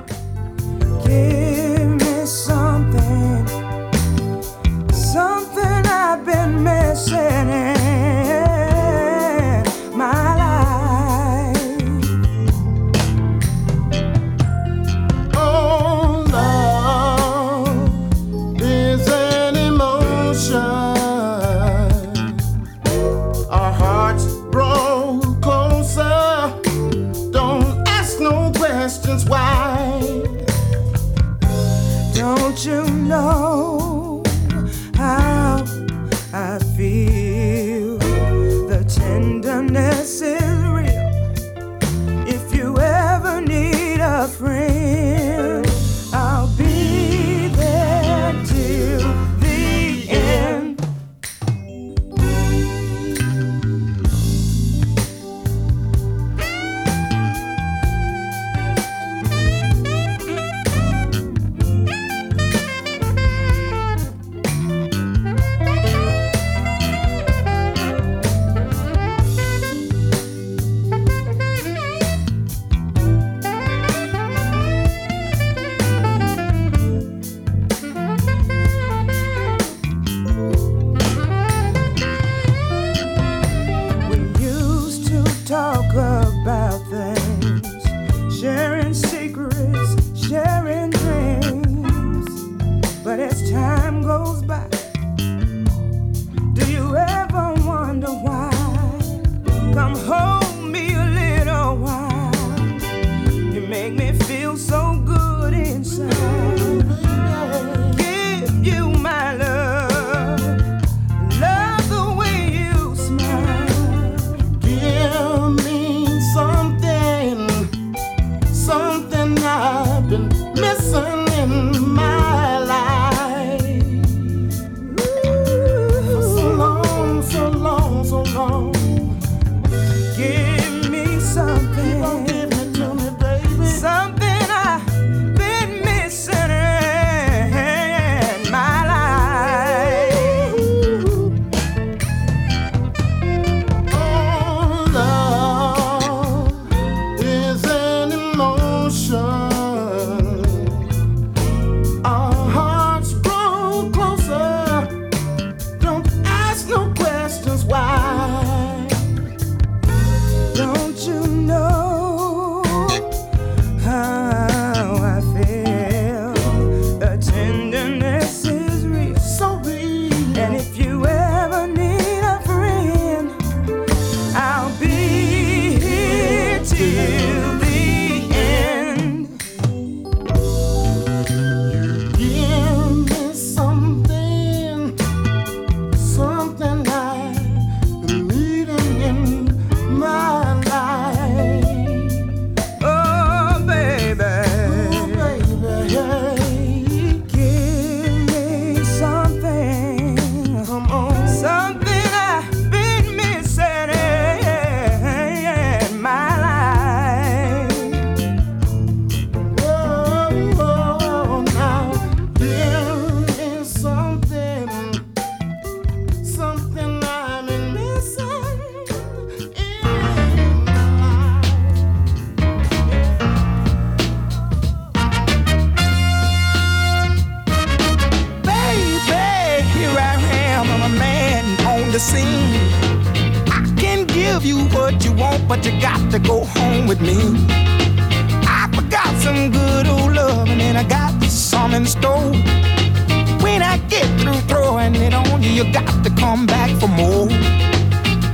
you got to come back for more.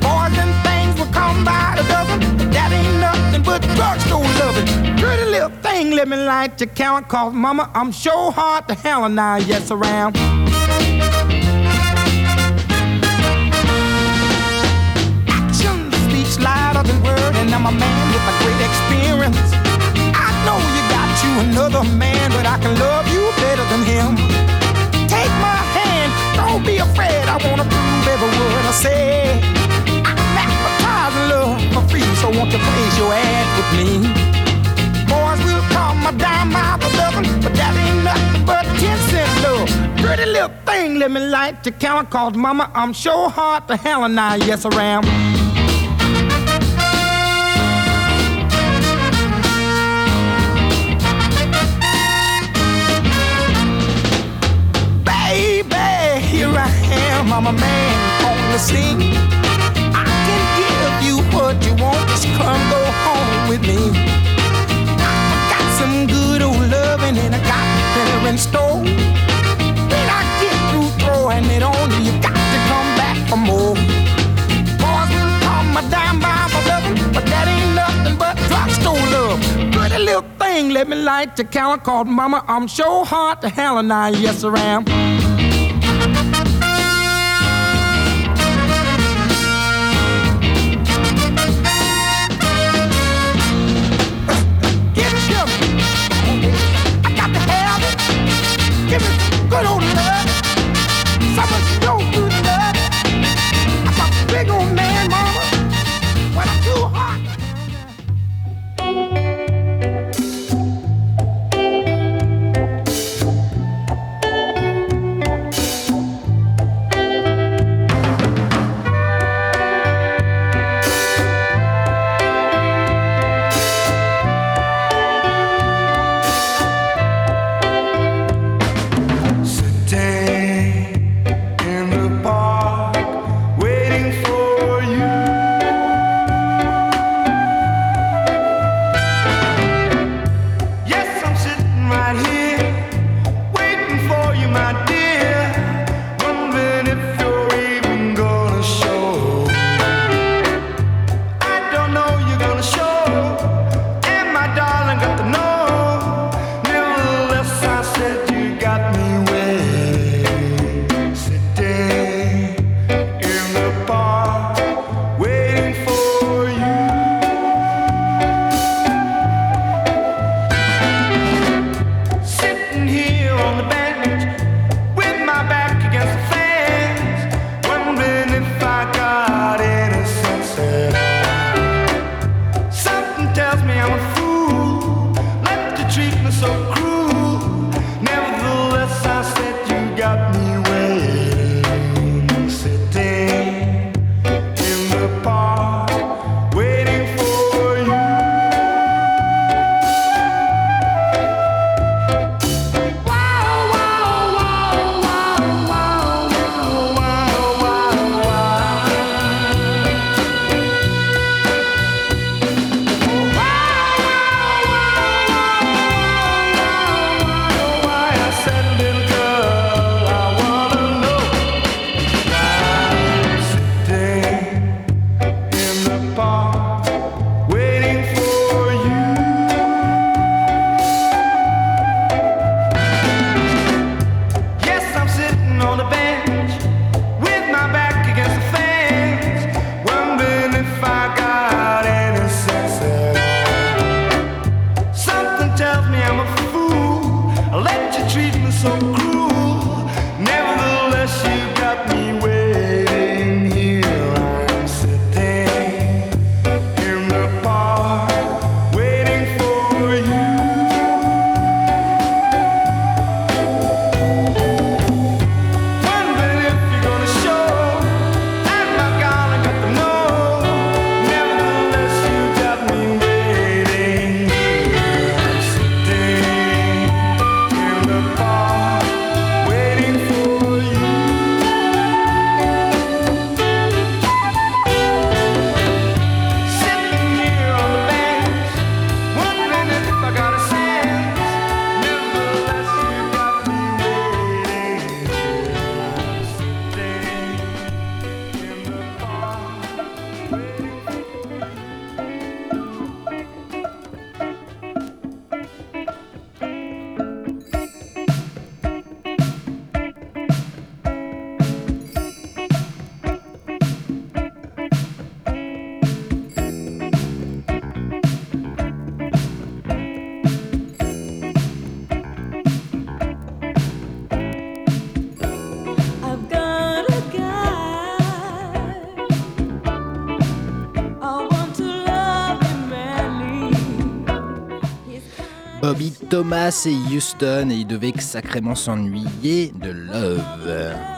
Boys and things will come by the dozen. That ain't nothing but drugstore loving. Pretty little thing, let me light your count. Cause mama, I'm sure hard to hell and I yes around. Action speaks louder than word, and I'm a man with a great experience. I know you got you another man, but I can love don't be afraid. I wanna prove every word I say. I'm advertising love for free, so won't you place your ad with me? Boys will call my dime by the dozen, but that ain't nothing but ten cent love. Pretty little thing, let me light your count, cause mama, I'm sure hard to hell and I, yes I am. Am, I'm a man on the scene. I can give you what you want, just come go home with me. I got some good old loving and I got better in store. When I get through throwing it on you, you got to come back for more. Boys will call my dime by my loving, but that ain't nothing but drugstore love. Pretty little thing, let me light the counter called Mama. I'm sure hard to hell and I, yes I am. Thomas et Houston et ils devaient sacrément s'ennuyer de Love.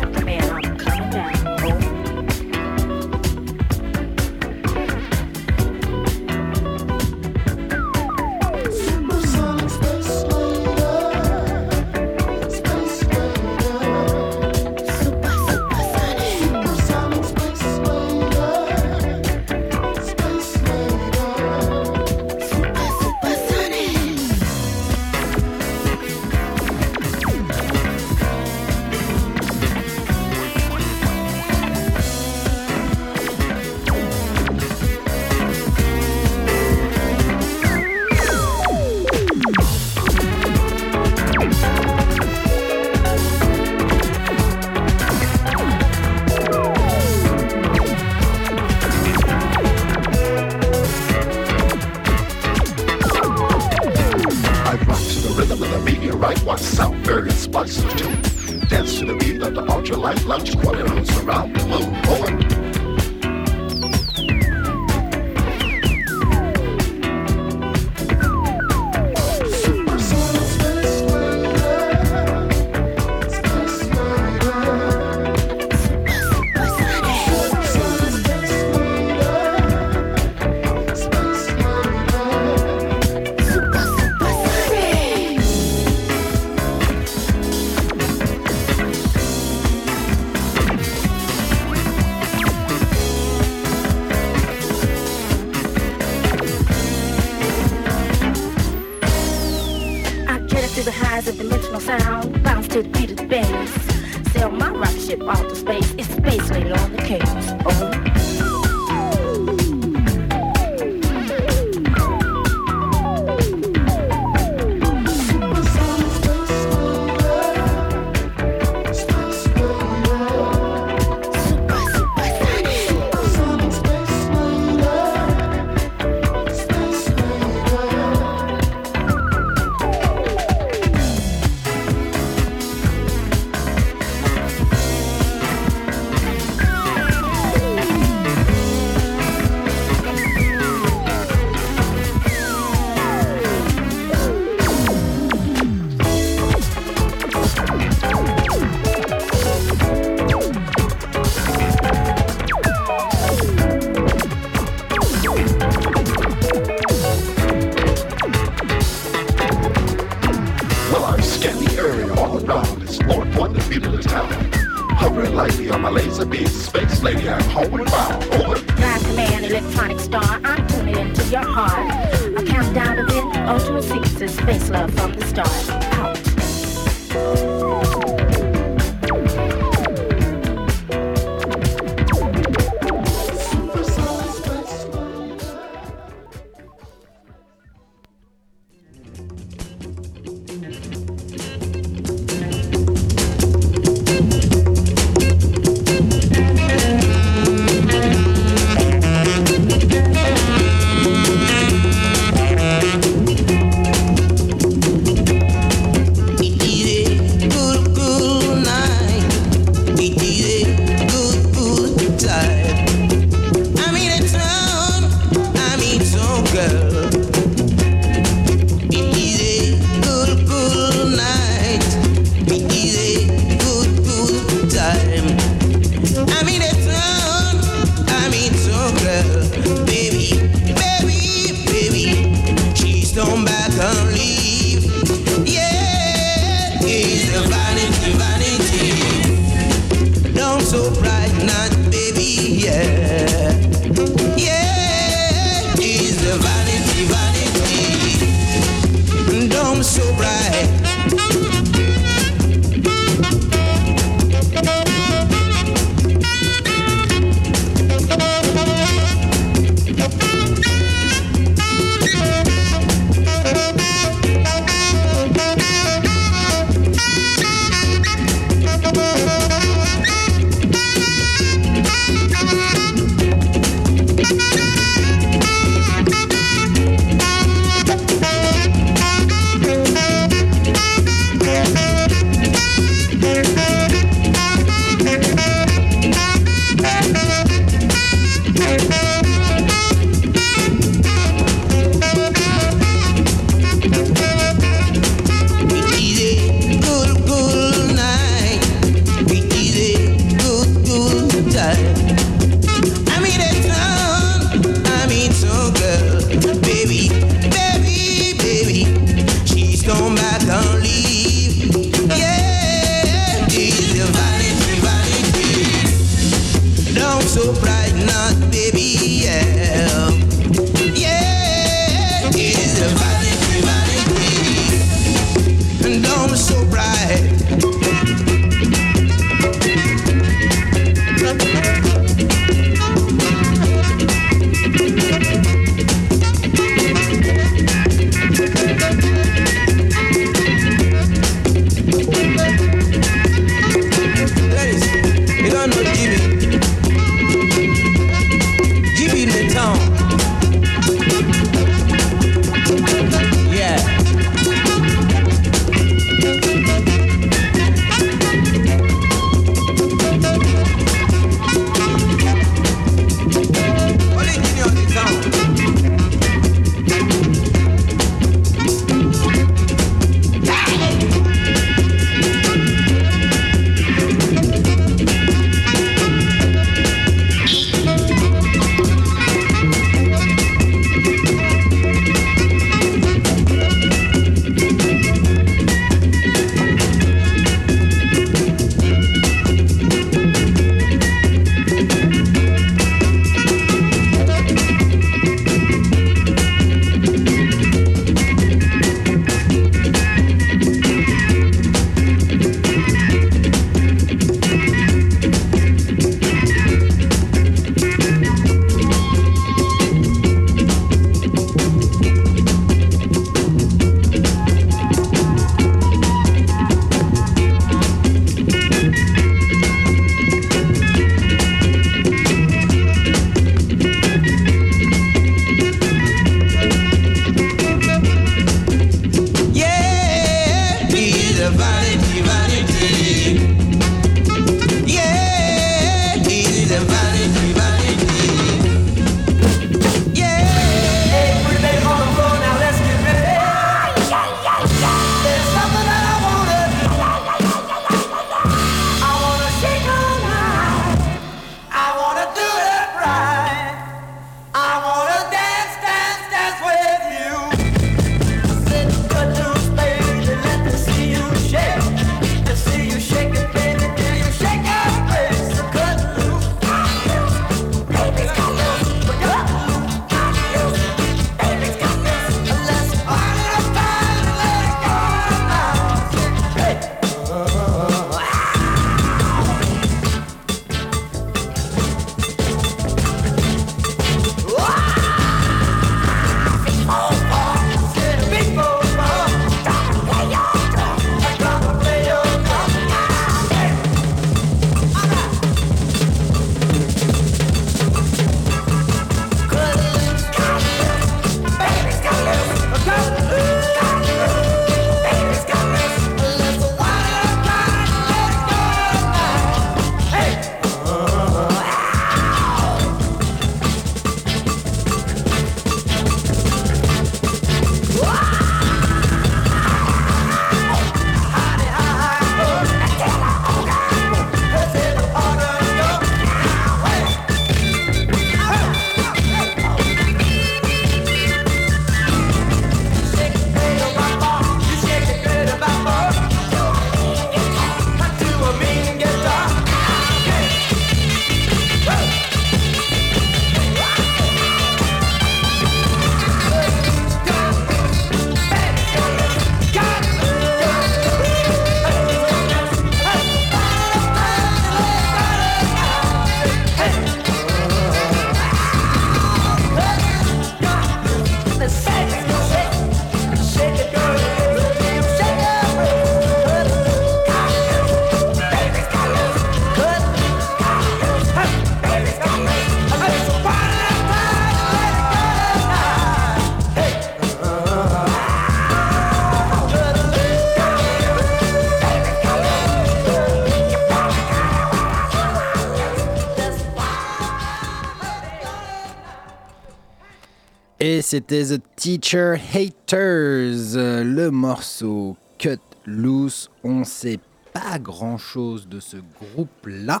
C'était The Teacher Haters, le morceau Cut Loose. On sait pas grand chose de ce groupe-là,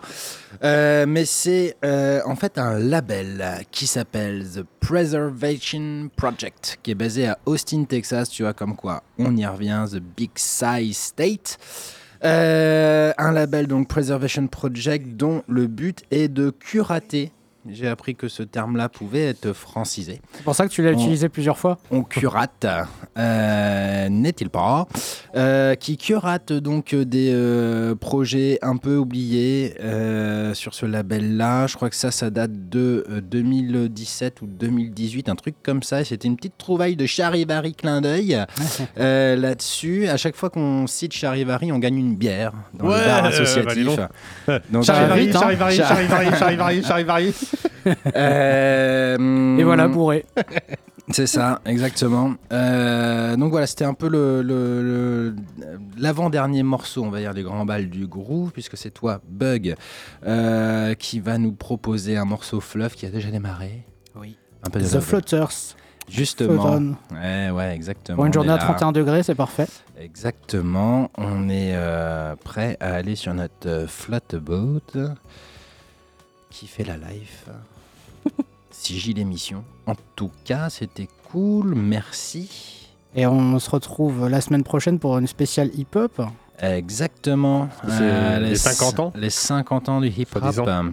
Euh, mais c'est euh, en fait un label qui s'appelle The Preservation Project, qui est basé à Austin, Texas. Tu vois, comme quoi on y revient, The Big Size State. Euh, un label donc Preservation Project dont le but est de curater. J'ai appris que ce terme-là pouvait être francisé. C'est pour ça que tu l'as On- utilisé plusieurs fois? on curate, euh, n'est-il pas, euh, qui curate donc des euh, projets un peu oubliés euh, sur ce label-là. Je crois que ça, ça date de euh, 2017 ou 2018, un truc comme ça. C'était une petite trouvaille de Charivari clin d'œil euh, là-dessus. À chaque fois qu'on cite Charivari, on gagne une bière dans le bar euh, bah, associatif. donc. Donc, Charivari, euh, Charivari, Char- Charivari, Charivari, Charivari. Euh, Et voilà, bourré. C'est ça, exactement. Euh, donc voilà, c'était un peu le, le- le- l'avant-dernier morceau, on va dire, des grands balles du groove, puisque c'est toi, Bug, euh, qui va nous proposer un morceau fluff qui a déjà démarré. Oui. Un peu de The love. Floaters. Justement. Ouais, ouais, exactement. Pour une on journée à là. 31 degrés, c'est parfait. Exactement. On est euh, prêt à aller sur notre euh, flotte boat qui fait la life. Sigil émission. En tout cas, c'était cool. Merci. Et on se retrouve la semaine prochaine pour une spéciale hip-hop. Exactement. C'est les s- 50 ans Les 50 ans du hip-hop. Soi-disant. euh,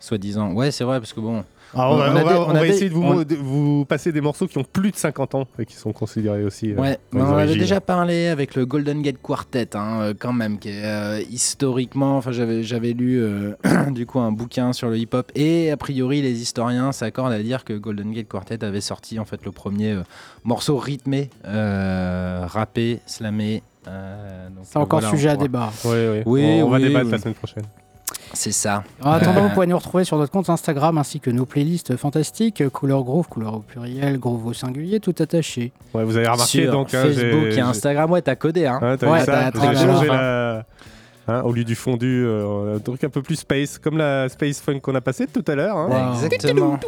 Soi-disant. Ouais, c'est vrai, parce que bon. Ah, on, va, on essayer de vous, on- de vous passer des morceaux qui ont plus de 50 ans et qui sont considérés aussi. euh, Ouais, on avait déjà parlé avec le Golden Gate Quartet, hein, euh, quand même, qui est euh, historiquement. Enfin, j'avais j'avais lu euh, du coup un bouquin sur le hip-hop et a priori les historiens s'accordent à dire que Golden Gate Quartet avait sorti en fait le premier euh, morceau rythmé, euh, rappé, slamé. euh, C'est encore voilà, sujet à débat. Ouais, ouais. Oui, on, on va oui, débattre oui. la semaine prochaine. C'est ça. En attendant, vous pouvez nous retrouver sur notre compte Instagram ainsi que nos playlists fantastiques, couleur groove, couleur au pluriel, groove au singulier, tout attaché. Ouais, vous avez remarqué sur donc. hein, Facebook j'ai- et Instagram, ouais, t'as codé, hein. Ouais, t'as Ouais, ça changé la. hein, au lieu du fondu, euh, un truc un peu plus space, comme la space funk qu'on a passé tout à l'heure. hein. Exactement.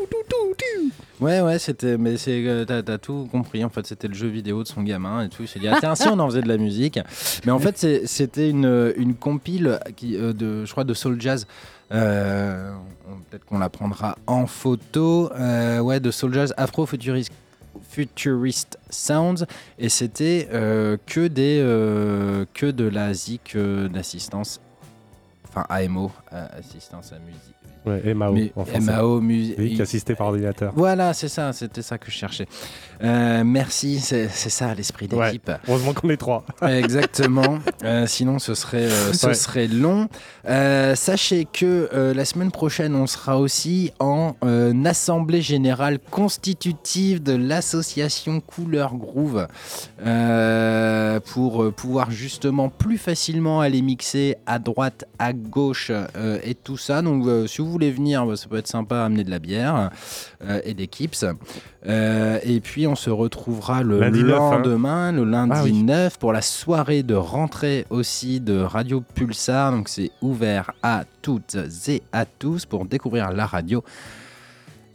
Ouais, ouais, c'était, mais c'est, euh, t'as, tout compris. En fait, c'était le jeu vidéo de son gamin et tout. Il s'est dit, ah, tiens, si on en faisait de la musique. Mais en fait, c'était une, une compile qui, euh, de, je crois, de soul jazz. Euh, peut-être qu'on la prendra en photo. Ouais, de soul jazz afro-futuriste. Futurist Sounds et c'était que des que de la zik d'assistance enfin AMO assistance à musique Ouais, MAO. Mais- en français. MAO, musique. Oui, assisté par ordinateur. Voilà, c'est ça, c'était ça que je cherchais. Euh, merci, c'est ça l'esprit Ouais, d'équipe. Heureusement qu'on est trois. Exactement. Euh, sinon, ce serait, euh, ce Ouais. serait long. Sachez que la semaine prochaine, on sera aussi en assemblée générale constitutive de l'association Couleur Groove pour pouvoir justement plus facilement aller mixer à droite, à gauche et tout ça. Donc, si vous voulez venir, bah, ça peut être sympa amener de la bière et des kips. Euh, et puis, on se retrouvera le Lundi 9, hein. lendemain, le lundi Ah oui. 9, pour la soirée de rentrée aussi de Radio Pulsar. Donc, c'est ouvert à toutes et à tous pour découvrir la radio.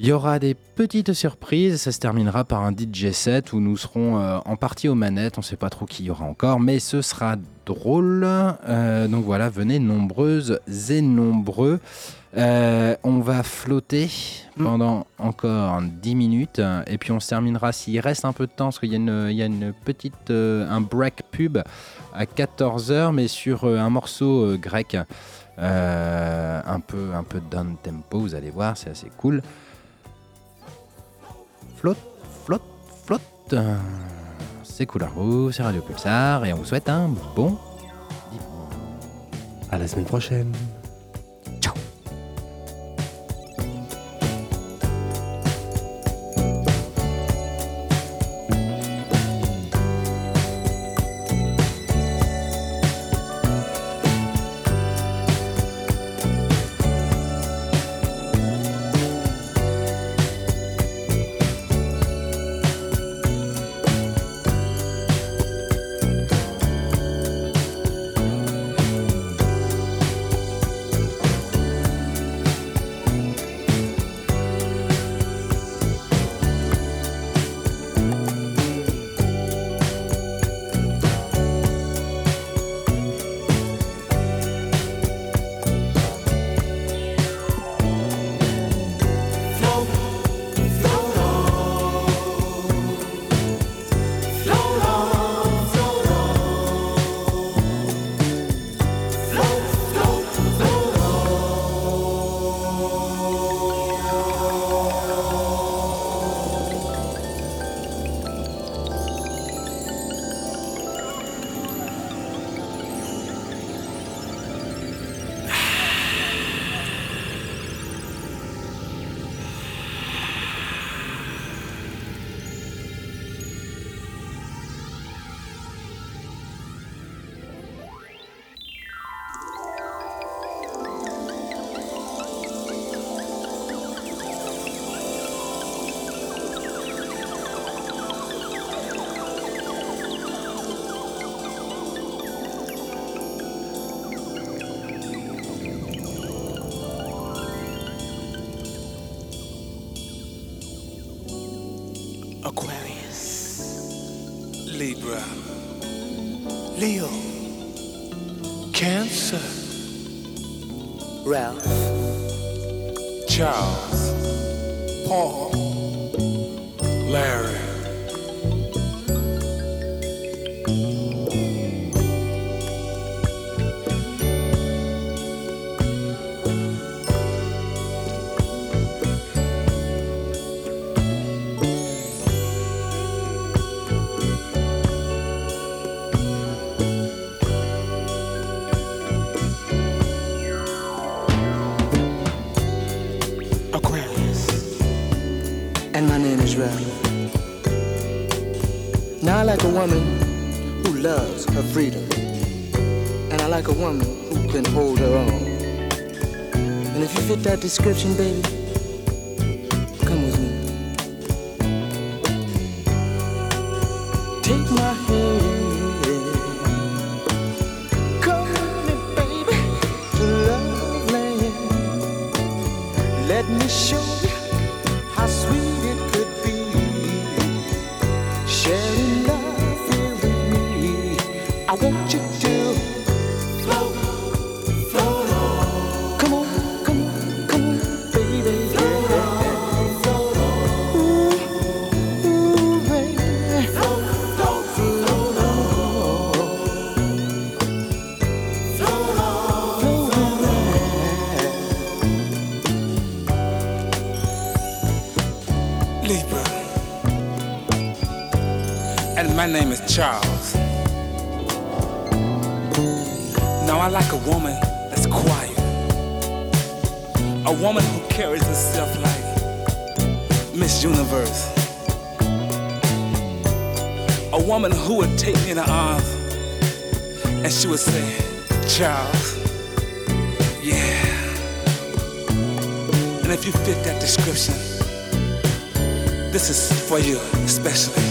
Il y aura des petites surprises. Ça se terminera par un DJ set où nous serons euh, en partie aux manettes. On ne sait pas trop qui y aura encore, mais ce sera drôle. Euh, donc voilà, venez nombreuses et nombreux. Euh, on va flotter pendant encore 10 minutes et puis on se terminera s'il reste un peu de temps parce qu'il y a une, il y a une petite euh, un break pub à 14h mais sur euh, un morceau euh, grec euh, un peu un peu down tempo vous allez voir c'est assez cool. Flotte flotte flotte. C'est Couleur Rouge c'est Radio Pulsar et on vous souhaite un bon À la semaine prochaine. description, baby. who would take me in her arms and she would say, Charles, yeah. And if you fit that description, this is for you especially.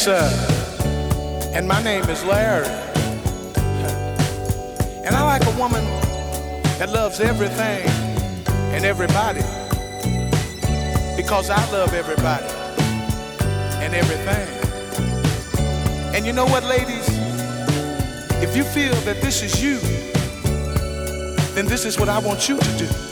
Lisa, and my name is Larry. And I like a woman that loves everything and everybody because I love everybody and everything. And you know what, ladies? If you feel that this is you, then this is what I want you to do.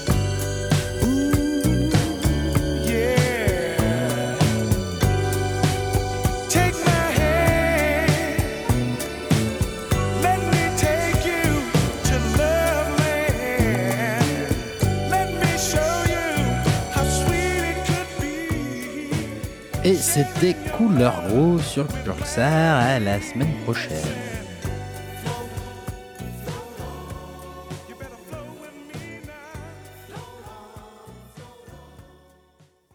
c'était Couleur Gros sur Pulsar. À la semaine prochaine.